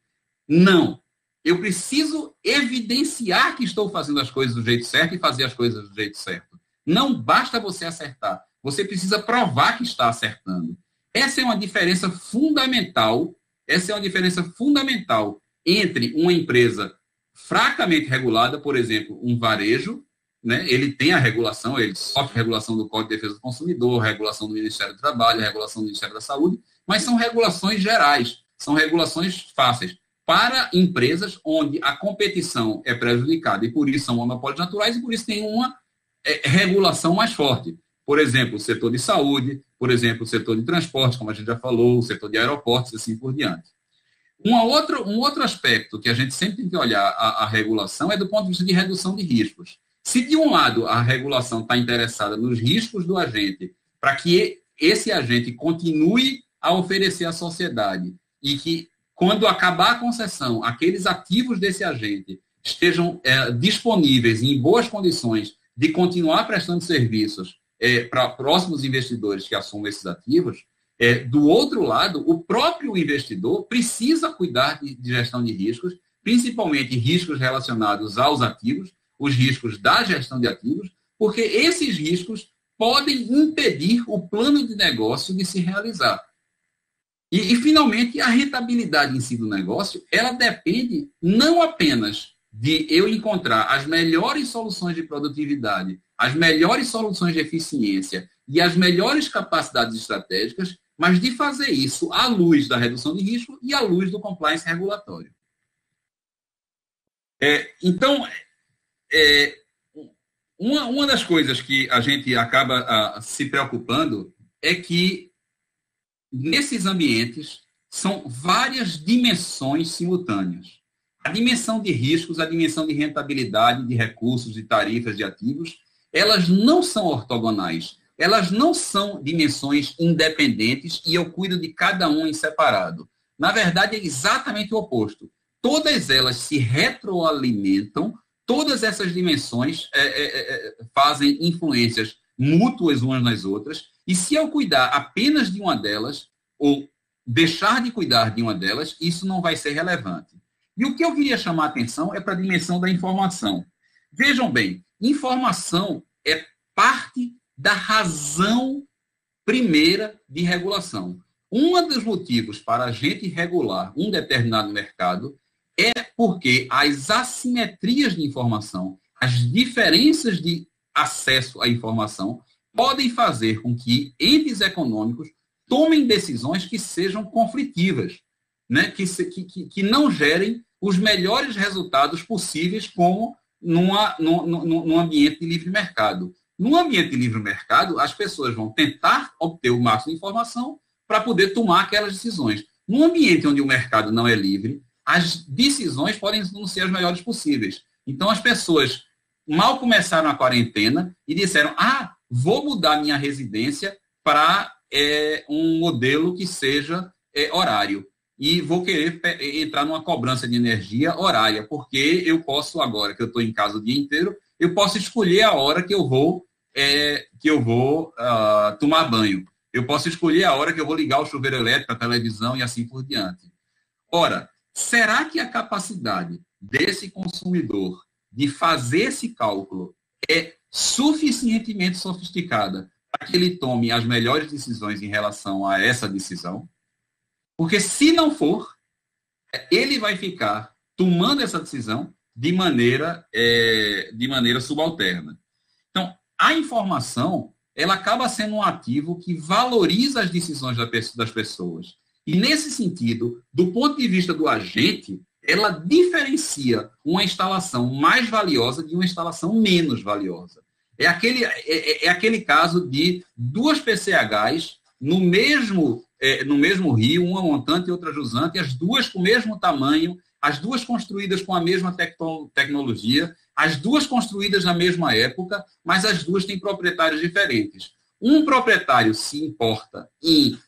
S1: Não. Eu preciso evidenciar que estou fazendo as coisas do jeito certo e fazer as coisas do jeito certo. Não basta você acertar. Você precisa provar que está acertando. Essa é uma diferença fundamental. Essa é uma diferença fundamental entre uma empresa fracamente regulada, por exemplo, um varejo, né? ele tem a regulação, ele sofre regulação do Código de Defesa do Consumidor, regulação do Ministério do Trabalho, regulação do Ministério da Saúde, mas são regulações gerais, são regulações fáceis para empresas onde a competição é prejudicada e por isso são monopólios naturais e por isso tem uma é, regulação mais forte. Por exemplo, o setor de saúde, por exemplo, o setor de transporte, como a gente já falou, o setor de aeroportos e assim por diante. Uma outra, um outro aspecto que a gente sempre tem que olhar a, a regulação é do ponto de vista de redução de riscos. Se de um lado a regulação está interessada nos riscos do agente, para que esse agente continue a oferecer à sociedade e que quando acabar a concessão, aqueles ativos desse agente estejam é, disponíveis em boas condições de continuar prestando serviços é, para próximos investidores que assumam esses ativos, é, do outro lado, o próprio investidor precisa cuidar de, de gestão de riscos, principalmente riscos relacionados aos ativos, os riscos da gestão de ativos, porque esses riscos podem impedir o plano de negócio de se realizar. E, e, finalmente, a rentabilidade em si do negócio, ela depende não apenas de eu encontrar as melhores soluções de produtividade, as melhores soluções de eficiência e as melhores capacidades estratégicas, mas de fazer isso à luz da redução de risco e à luz do compliance regulatório. É, então, é, uma, uma das coisas que a gente acaba a, se preocupando é que nesses ambientes, são várias dimensões simultâneas. A dimensão de riscos, a dimensão de rentabilidade, de recursos, de tarifas, de ativos, elas não são ortogonais. Elas não são dimensões independentes e eu cuido de cada um em separado. Na verdade, é exatamente o oposto. Todas elas se retroalimentam, todas essas dimensões é, é, é, fazem influências mútuas umas nas outras, e se eu cuidar apenas de uma delas, ou deixar de cuidar de uma delas, isso não vai ser relevante. E o que eu queria chamar a atenção é para a dimensão da informação. Vejam bem, informação é parte da razão primeira de regulação. Um dos motivos para a gente regular um determinado mercado é porque as assimetrias de informação, as diferenças de acesso à informação, podem fazer com que entes econômicos tomem decisões que sejam conflitivas, né? que, que, que não gerem os melhores resultados possíveis como numa, num, num ambiente de livre mercado. No ambiente de livre mercado, as pessoas vão tentar obter o máximo de informação para poder tomar aquelas decisões. No ambiente onde o mercado não é livre, as decisões podem não ser as melhores possíveis. Então, as pessoas mal começaram a quarentena e disseram: ah, vou mudar minha residência para é, um modelo que seja é, horário. E vou querer entrar numa cobrança de energia horária, porque eu posso agora, que eu estou em casa o dia inteiro, eu posso escolher a hora que eu vou é, que eu vou uh, tomar banho. Eu posso escolher a hora que eu vou ligar o chuveiro elétrico, a televisão e assim por diante. Ora, será que a capacidade desse consumidor de fazer esse cálculo é suficientemente sofisticada para que ele tome as melhores decisões em relação a essa decisão? Porque se não for, ele vai ficar tomando essa decisão de maneira, é, de maneira subalterna. Então, a informação, ela acaba sendo um ativo que valoriza as decisões das pessoas. E, nesse sentido, do ponto de vista do agente, ela diferencia uma instalação mais valiosa de uma instalação menos valiosa. É aquele, é, é, é aquele caso de duas PCHs no mesmo, é, no mesmo rio, uma montante e outra jusante, as duas com o mesmo tamanho, as duas construídas com a mesma tecno, tecnologia, as duas construídas na mesma época, mas as duas têm proprietários diferentes. Um proprietário se importa em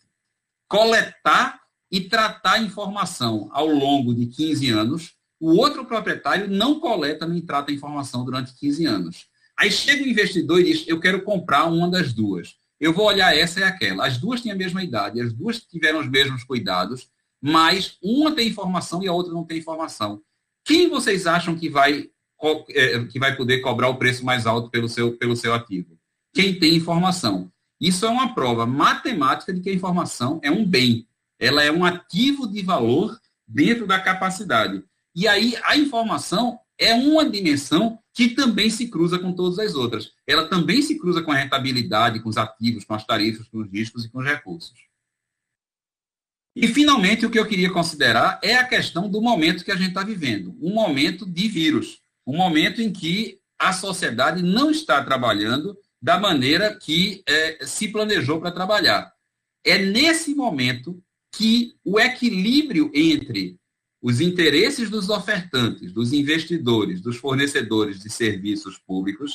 S1: coletar e tratar informação ao longo de 15 anos, o outro proprietário não coleta nem trata informação durante 15 anos. Aí chega o investidor e diz: Eu quero comprar uma das duas. Eu vou olhar essa e aquela. As duas têm a mesma idade, as duas tiveram os mesmos cuidados, mas uma tem informação e a outra não tem informação. Quem vocês acham que vai, é, que vai poder cobrar o preço mais alto pelo seu, pelo seu ativo? Quem tem informação. Isso é uma prova matemática de que a informação é um bem. Ela é um ativo de valor dentro da capacidade. E aí a informação é uma dimensão que também se cruza com todas as outras. Ela também se cruza com a rentabilidade, com os ativos, com as tarifas, com os riscos e com os recursos. E, finalmente, o que eu queria considerar é a questão do momento que a gente está vivendo um momento de vírus, um momento em que a sociedade não está trabalhando da maneira que é, se planejou para trabalhar. É nesse momento que o equilíbrio entre os interesses dos ofertantes, dos investidores, dos fornecedores de serviços públicos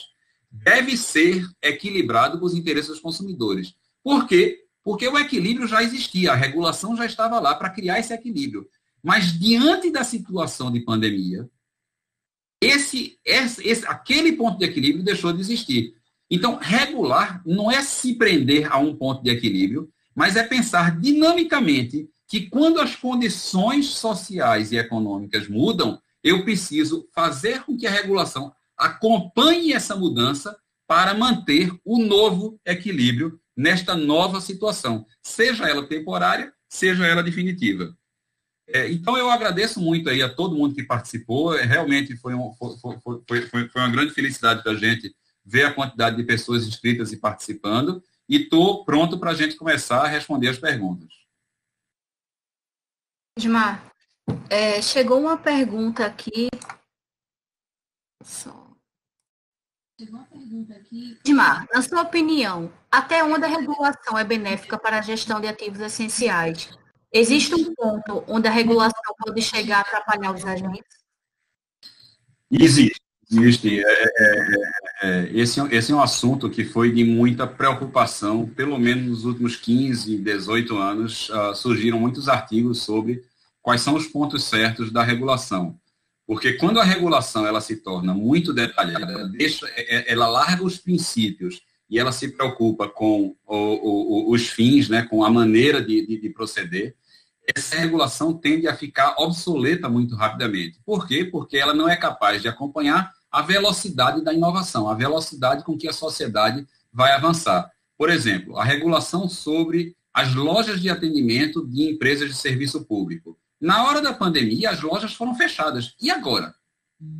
S1: deve ser equilibrado com os interesses dos consumidores. Por quê? Porque o equilíbrio já existia, a regulação já estava lá para criar esse equilíbrio. Mas diante da situação de pandemia, esse, esse, esse, aquele ponto de equilíbrio deixou de existir. Então, regular não é se prender a um ponto de equilíbrio, mas é pensar dinamicamente que quando as condições sociais e econômicas mudam, eu preciso fazer com que a regulação acompanhe essa mudança para manter o novo equilíbrio nesta nova situação, seja ela temporária, seja ela definitiva. É, então, eu agradeço muito aí a todo mundo que participou. É, realmente foi, um, foi, foi, foi, uma grande felicidade para a gente ver a quantidade de pessoas inscritas e participando. E estou pronto para a gente começar a responder as perguntas.
S3: Ismar, é, chegou uma pergunta aqui. Só. Ismar, na sua opinião, até onde a regulação é benéfica para a gestão de ativos essenciais? Existe um ponto onde a regulação pode chegar a atrapalhar os agentes?
S1: Existe. Existe. É, é, é, é, esse, esse é um assunto que foi de muita preocupação, pelo menos nos últimos 15, 18 anos, uh, surgiram muitos artigos sobre quais são os pontos certos da regulação. Porque quando a regulação ela se torna muito detalhada, ela, deixa, é, é, ela larga os princípios e ela se preocupa com o, o, os fins, né, com a maneira de, de, de proceder, essa regulação tende a ficar obsoleta muito rapidamente. Por quê? Porque ela não é capaz de acompanhar a velocidade da inovação, a velocidade com que a sociedade vai avançar. Por exemplo, a regulação sobre as lojas de atendimento de empresas de serviço público. Na hora da pandemia, as lojas foram fechadas. E agora?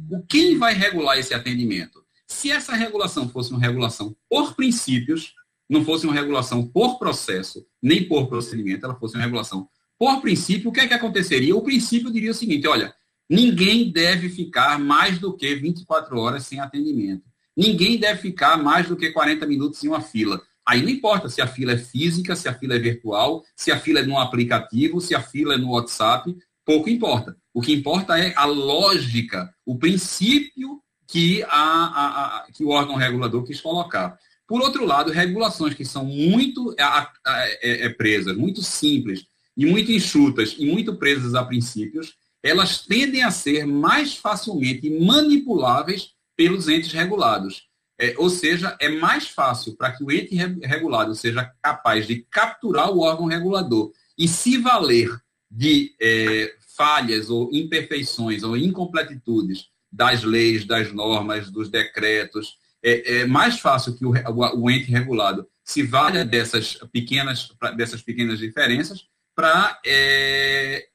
S1: O quem vai regular esse atendimento? Se essa regulação fosse uma regulação por princípios, não fosse uma regulação por processo, nem por procedimento, ela fosse uma regulação por princípio, o que é que aconteceria? O princípio diria o seguinte, olha, Ninguém deve ficar mais do que 24 horas sem atendimento. Ninguém deve ficar mais do que 40 minutos em uma fila. Aí não importa se a fila é física, se a fila é virtual, se a fila é no aplicativo, se a fila é no WhatsApp, pouco importa. O que importa é a lógica, o princípio que, a, a, a, que o órgão regulador quis colocar. Por outro lado, regulações que são muito é, é, presas, muito simples, e muito enxutas, e muito presas a princípios, elas tendem a ser mais facilmente manipuláveis pelos entes regulados. É, ou seja, é mais fácil para que o ente regulado seja capaz de capturar o órgão regulador e se valer de é, falhas ou imperfeições ou incompletitudes das leis, das normas, dos decretos. É, é mais fácil que o, o, o, ente regulado se valha dessas pequenas, dessas pequenas diferenças para é,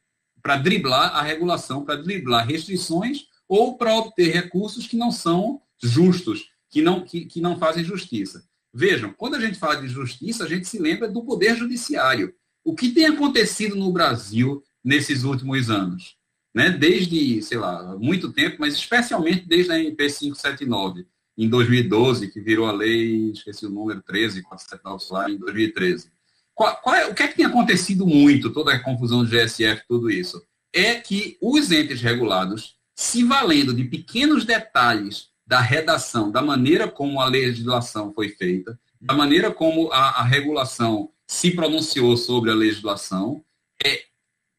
S1: driblar a regulação, para driblar restrições ou para obter recursos que não são justos, que não, que, que não fazem justiça. Vejam, quando a gente fala de justiça, a gente se lembra do poder judiciário. O que tem acontecido no Brasil nesses últimos anos? Né? Desde, sei lá, muito tempo, mas especialmente desde a MP 579, em 2012, que virou a lei, esqueci o número, 13, 479, lá, em 2013. Qual, qual é, o que é que tem acontecido muito, toda a confusão do GSF, tudo isso? É que os entes regulados, se valendo de pequenos detalhes da redação, da maneira como a legislação foi feita, da maneira como a, a regulação se pronunciou sobre a legislação, é,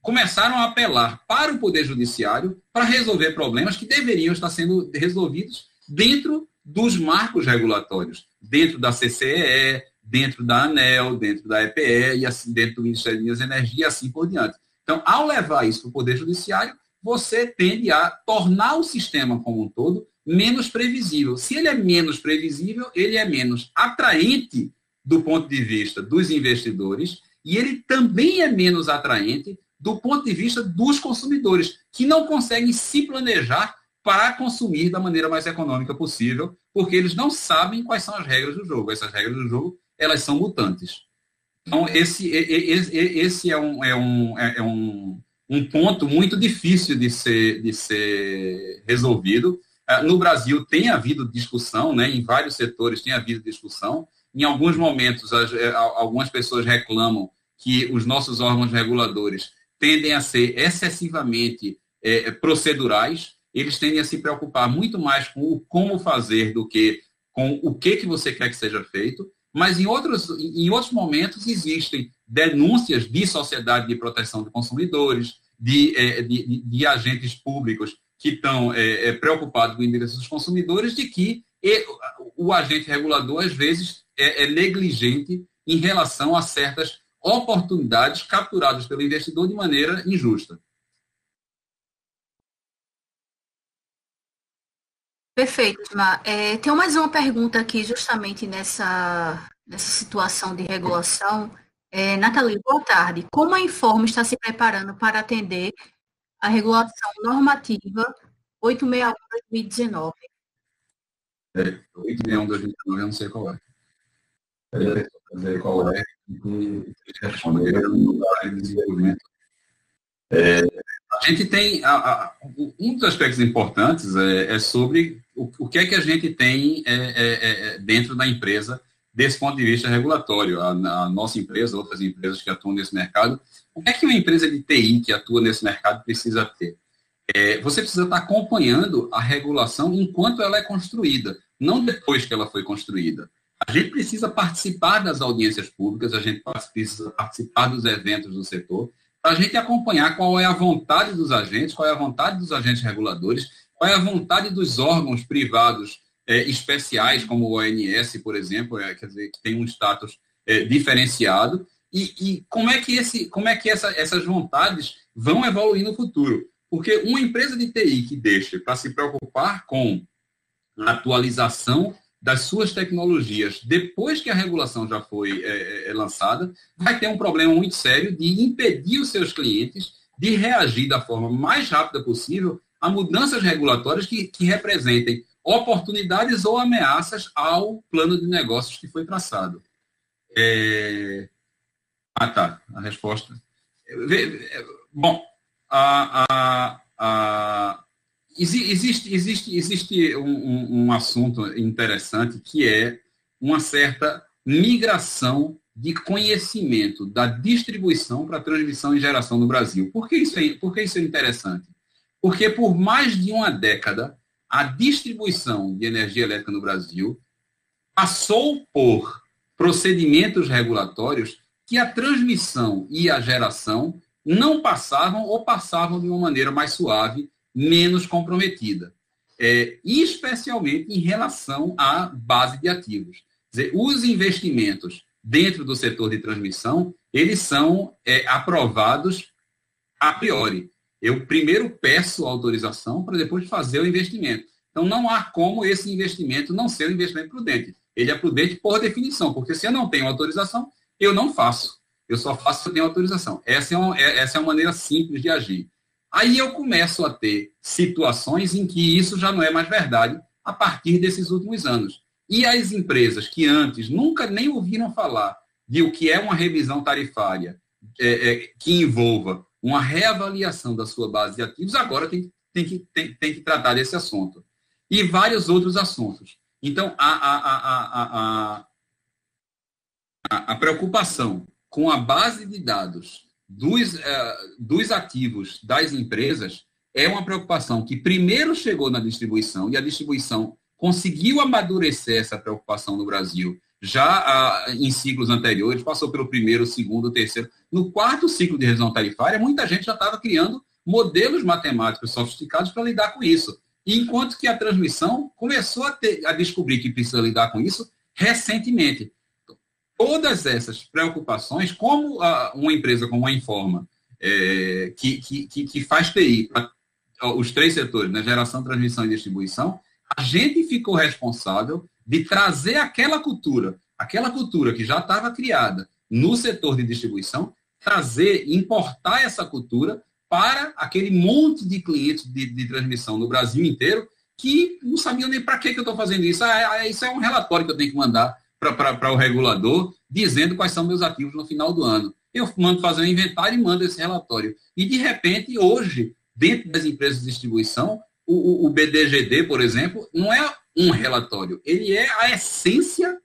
S1: começaram a apelar para o Poder Judiciário para resolver problemas que deveriam estar sendo resolvidos dentro dos marcos regulatórios, dentro da CCE, dentro da ANEL, dentro da EPE e assim dentro do Ministério de Energia e assim por diante. Então, ao levar isso para o Poder Judiciário, você tende a tornar o sistema como um todo menos previsível. Se ele é menos previsível, ele é menos atraente do ponto de vista dos investidores e ele também é menos atraente do ponto de vista dos consumidores, que não conseguem se planejar para consumir da maneira mais econômica possível, porque eles não sabem quais são as regras do jogo. Essas regras do jogo, elas são mutantes. Então, esse, esse é, um, é, um, é, é um, um ponto muito difícil de ser, de ser resolvido. É, no Brasil tem havido discussão, né, em vários setores tem havido discussão, em alguns momentos, as, é, algumas pessoas reclamam que os nossos órgãos reguladores tendem a ser excessivamente é, procedurais, eles tendem a se preocupar muito mais com o como fazer do que com o que, que você quer que seja feito, mas em outros, em outros momentos existem denúncias de sociedade de proteção de consumidores, de, é, de, de agentes públicos que estão é, é, preocupados com o interesse dos consumidores, de que o agente regulador, às vezes, é, é negligente em relação a certas oportunidades capturadas pelo investidor de maneira injusta.
S3: Perfeito, Ismar. É, tem mais uma pergunta aqui, justamente nessa, nessa situação de regulação. É, Nathalie, boa tarde. Como a Informa está se preparando para atender a regulação normativa 861-2019?
S1: É, 861-2019, eu não sei qual é. É, qual é. É, a gente tem a, a, um dos aspectos importantes é, é sobre o, o, que é que a gente tem é, é, dentro da empresa desse ponto de vista regulatório. A, a, nossa empresa, outras empresas que atuam nesse mercado, o que é que uma empresa de TI que atua nesse mercado precisa ter? É, você precisa estar acompanhando a regulação enquanto ela é construída, não depois que ela foi construída. A gente precisa participar das audiências públicas, a gente precisa participar dos eventos do setor, para a gente acompanhar qual é a vontade dos agentes, qual é a vontade dos agentes reguladores, qual é a vontade dos órgãos privados é, especiais, como o ONS, por exemplo, é, quer dizer, que tem um status é, diferenciado, e, e, como é que, esse, como é que essa, essas vontades vão evoluir no futuro. Porque uma empresa de TI que deixa para se preocupar com a atualização das suas tecnologias depois que a regulação já foi é, é, é, lançada, vai ter um problema muito sério de impedir os seus clientes de reagir da forma mais rápida possível a mudanças regulatórias que, que representem oportunidades ou ameaças ao plano de negócios que foi traçado. É... Ah, tá. A resposta. Bom, a, a, a, existe, existe, existe um, um, assunto interessante que é uma certa migração de conhecimento da distribuição para transmissão e geração no Brasil. Por que, isso é, por que isso é interessante? Porque por mais de uma década, a distribuição de energia elétrica no Brasil passou por procedimentos regulatórios que a transmissão e a geração não passavam ou passavam de uma maneira mais suave menos comprometida. é, especialmente em relação à base de ativos. Dizer, os investimentos dentro do setor de transmissão, eles são é, aprovados a priori. Eu primeiro peço autorização para depois fazer o investimento. Então, não há como esse investimento não ser um investimento prudente. Ele é prudente por definição, porque se eu não tenho autorização, eu não faço. Eu só faço se eu tenho autorização. Essa é, uma, é, essa é uma maneira simples de agir. Aí eu começo a ter situações em que isso já não é mais verdade a partir desses últimos anos. E as empresas que antes nunca nem ouviram falar de o que é uma revisão tarifária é, é, que envolva uma reavaliação da sua base de ativos, agora tem, tem, que, tem, tem que tratar desse assunto. E vários outros assuntos. Então, a, a, a, a, preocupação com a base de dados dos, uh, dos ativos das empresas é uma preocupação que primeiro chegou na distribuição e a distribuição conseguiu amadurecer essa preocupação no Brasil já uh, em ciclos anteriores, passou pelo primeiro, segundo, terceiro. No quarto ciclo de revisão tarifária, muita gente já estava criando modelos matemáticos sofisticados para lidar com isso. Enquanto que a transmissão começou a, ter, a descobrir que precisa lidar com isso recentemente todas essas preocupações, como a, uma empresa como a Informa, é, que, que, que faz TI para os três setores, né, geração, transmissão e distribuição, a gente ficou responsável de trazer aquela cultura, aquela cultura que já estava criada no setor de distribuição, trazer, importar essa cultura para aquele monte de clientes de, de transmissão no Brasil inteiro que não sabiam nem para que, que eu estou fazendo isso. Ah, é, isso é um relatório que eu tenho que mandar para o regulador, dizendo quais são meus ativos no final do ano. Eu mando fazer um inventário e mando esse relatório. E, de repente, hoje, dentro das empresas de distribuição, o, o, BDGD, por exemplo, não é um relatório, ele é a essência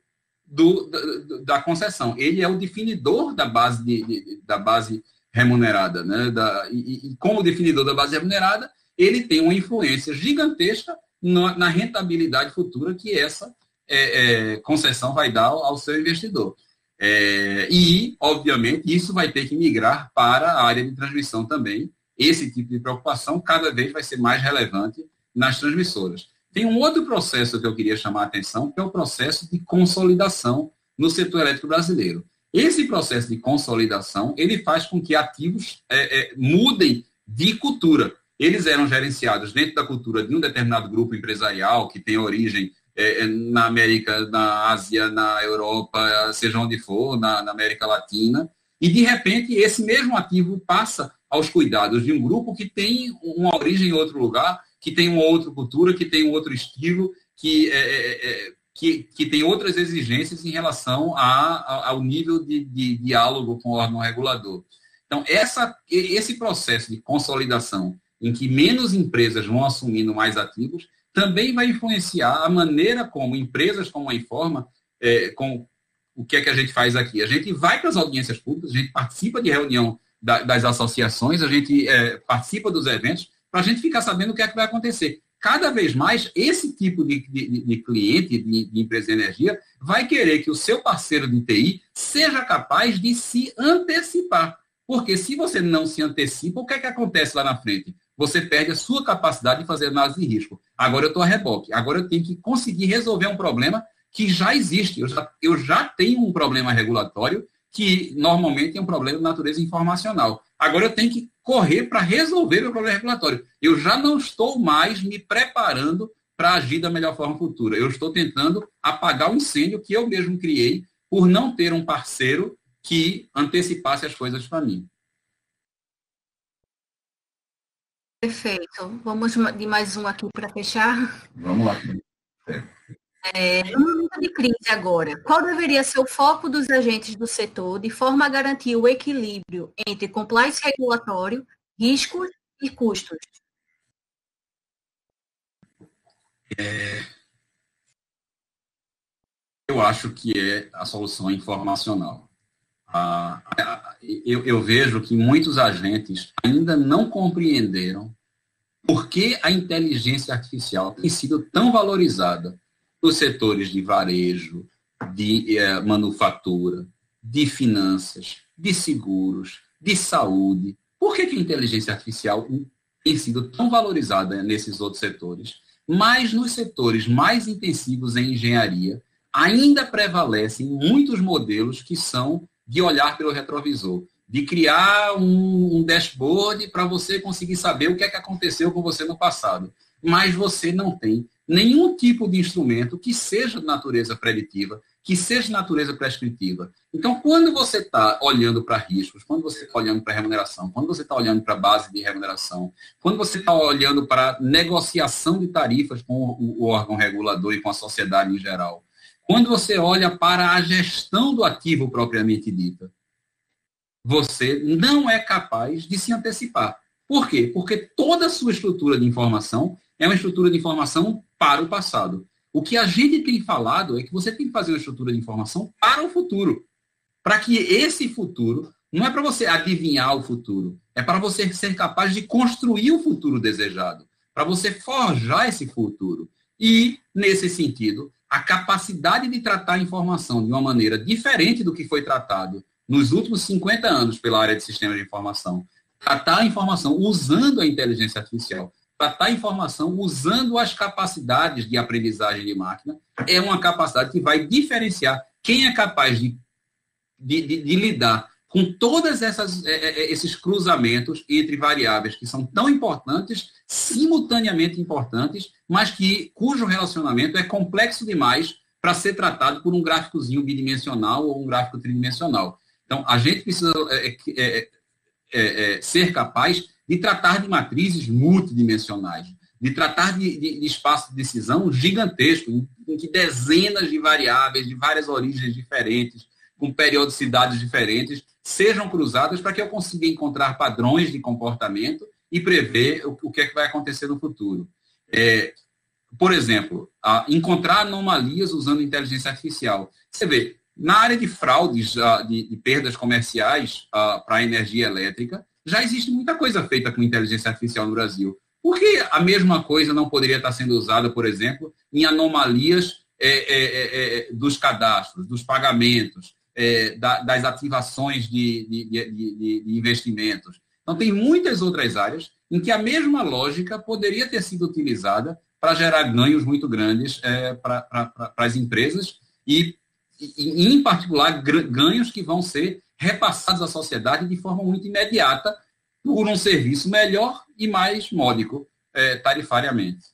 S1: do, da, da, concessão. Ele é o definidor da base, de, de da base remunerada. Né? Da, e, e, como definidor da base remunerada, ele tem uma influência gigantesca na, na rentabilidade futura que essa é, é, concessão vai dar ao, seu investidor. É, e, obviamente, isso vai ter que migrar para a área de transmissão também. Esse tipo de preocupação cada vez vai ser mais relevante nas transmissoras. Tem um outro processo que eu queria chamar a atenção, que é o processo de consolidação no setor elétrico brasileiro. Esse processo de consolidação, ele faz com que ativos é, é, mudem de cultura. Eles eram gerenciados dentro da cultura de um determinado grupo empresarial que tem origem é, é, na América, na Ásia, na Europa, seja onde for, na, na, América Latina, e de repente esse mesmo ativo passa aos cuidados de um grupo que tem uma origem em outro lugar, que tem uma outra cultura, que tem um outro estilo, que, é, é, é que, que tem outras exigências em relação a, a, ao nível de, de diálogo com o órgão regulador. Então, essa, esse processo de consolidação, em que menos empresas vão assumindo mais ativos, também vai influenciar a maneira como empresas como a Informa, é, com o que é que a gente faz aqui? A gente vai para as audiências públicas, a gente participa de reunião da, das associações, a gente é, participa dos eventos, para a gente ficar sabendo o que é que vai acontecer. Cada vez mais, esse tipo de, de, de cliente, de, de empresa de energia, vai querer que o seu parceiro de TI seja capaz de se antecipar. Porque se você não se antecipa, o que é que acontece lá na frente? você perde a sua capacidade de fazer análise de risco. Agora eu estou a reboque. Agora eu tenho que conseguir resolver um problema que já existe. Eu já, eu já tenho um problema regulatório que normalmente é um problema de natureza informacional. Agora eu tenho que correr para resolver meu problema regulatório. Eu já não estou mais me preparando para agir da melhor forma futura. Eu estou tentando apagar o incêndio que eu mesmo criei por não ter um parceiro que antecipasse as coisas para mim.
S3: Perfeito. Vamos de mais um aqui para fechar.
S1: Vamos lá.
S3: É, no momento de crise agora, qual deveria ser o foco dos agentes do setor de forma a garantir o equilíbrio entre compliance regulatório, riscos e custos?
S1: É, eu acho que é a solução informacional. Ah, eu, eu vejo que muitos agentes ainda não compreenderam por que a inteligência artificial tem sido tão valorizada nos setores de varejo, de eh, manufatura, de finanças, de seguros, de saúde. Por que, que a inteligência artificial tem sido tão valorizada nesses outros setores, mas nos setores mais intensivos em engenharia, ainda prevalecem muitos modelos que são de olhar pelo retrovisor, de criar um, um dashboard para você conseguir saber o que é que aconteceu com você no passado. Mas você não tem nenhum tipo de instrumento que seja de natureza preditiva, que seja de natureza prescritiva. Então, quando você está olhando para riscos, quando você está olhando para remuneração, quando você está olhando para base de remuneração, quando você está olhando para negociação de tarifas com o, o órgão regulador e com a sociedade em geral, quando você olha para a gestão do ativo propriamente dita, você não é capaz de se antecipar. Por quê? Porque toda a sua estrutura de informação é uma estrutura de informação para o passado. O que a gente tem falado é que você tem que fazer uma estrutura de informação para o futuro. Para que esse futuro, não é para você adivinhar o futuro, é para você ser capaz de construir o futuro desejado, para você forjar esse futuro. E, nesse sentido, a capacidade de tratar a informação de uma maneira diferente do que foi tratado nos últimos 50 anos pela área de sistemas de informação, tratar a informação usando a inteligência artificial, tratar informação usando as capacidades de aprendizagem de máquina, é uma capacidade que vai diferenciar quem é capaz de, de, de, de lidar com todos é, é, esses cruzamentos entre variáveis que são tão importantes, simultaneamente importantes, mas que cujo relacionamento é complexo demais para ser tratado por um gráficozinho bidimensional ou um gráfico tridimensional. Então, a gente precisa é, é, é, ser capaz de tratar de matrizes multidimensionais, de tratar de, de, de espaço de decisão gigantesco, em, que dezenas de variáveis de várias origens diferentes, com periodicidades diferentes, sejam cruzadas para que eu consiga encontrar padrões de comportamento e prever o, o que é que vai acontecer no futuro. É, por exemplo, encontrar anomalias usando inteligência artificial. Você vê, na área de fraudes, de, de perdas comerciais para a energia elétrica, já existe muita coisa feita com inteligência artificial no Brasil. Por que a mesma coisa não poderia estar sendo usada, por exemplo, em anomalias é, é, é, é dos cadastros, dos pagamentos, é, da, das ativações de, de, de, de investimentos? Então, tem muitas outras áreas em que a mesma lógica poderia ter sido utilizada para gerar ganhos muito grandes é, para as empresas e, e, em particular, ganhos que vão ser repassados à sociedade de forma muito imediata por um serviço melhor e mais módico é, tarifariamente.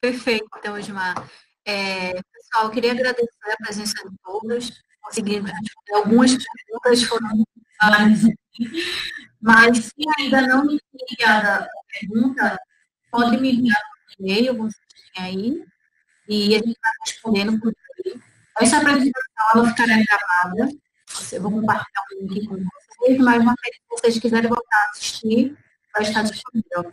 S3: Perfeito, então, Osmar. É, pessoal, eu queria agradecer a presença de todos. Consegui responder algumas perguntas, foram várias. Mas se ainda não me enviada a pergunta, pode me enviar por e-mail, vocês têm aí, e a gente vai respondendo por e-mail. Essa apresentação ela ficará gravada. Eu vou compartilhar o link com vocês, mas uma vez que vocês quiserem voltar a assistir, vai estar disponível.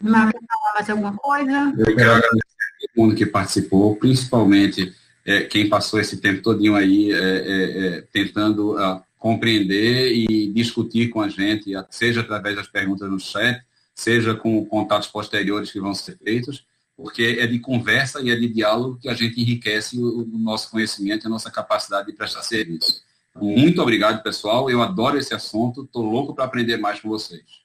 S3: Marca, falar mais alguma coisa?
S1: Eu quero agradecer a todo mundo que participou, principalmente é, quem passou esse tempo todinho aí é, é, é tentando uh, compreender e discutir com a gente, seja através das perguntas no chat, seja com contatos posteriores que vão ser feitos porque é de conversa e é de diálogo que a gente enriquece o, o nosso conhecimento e a nossa capacidade de prestar serviço. Muito obrigado, pessoal. Eu adoro esse assunto. Estou louco para aprender mais com vocês.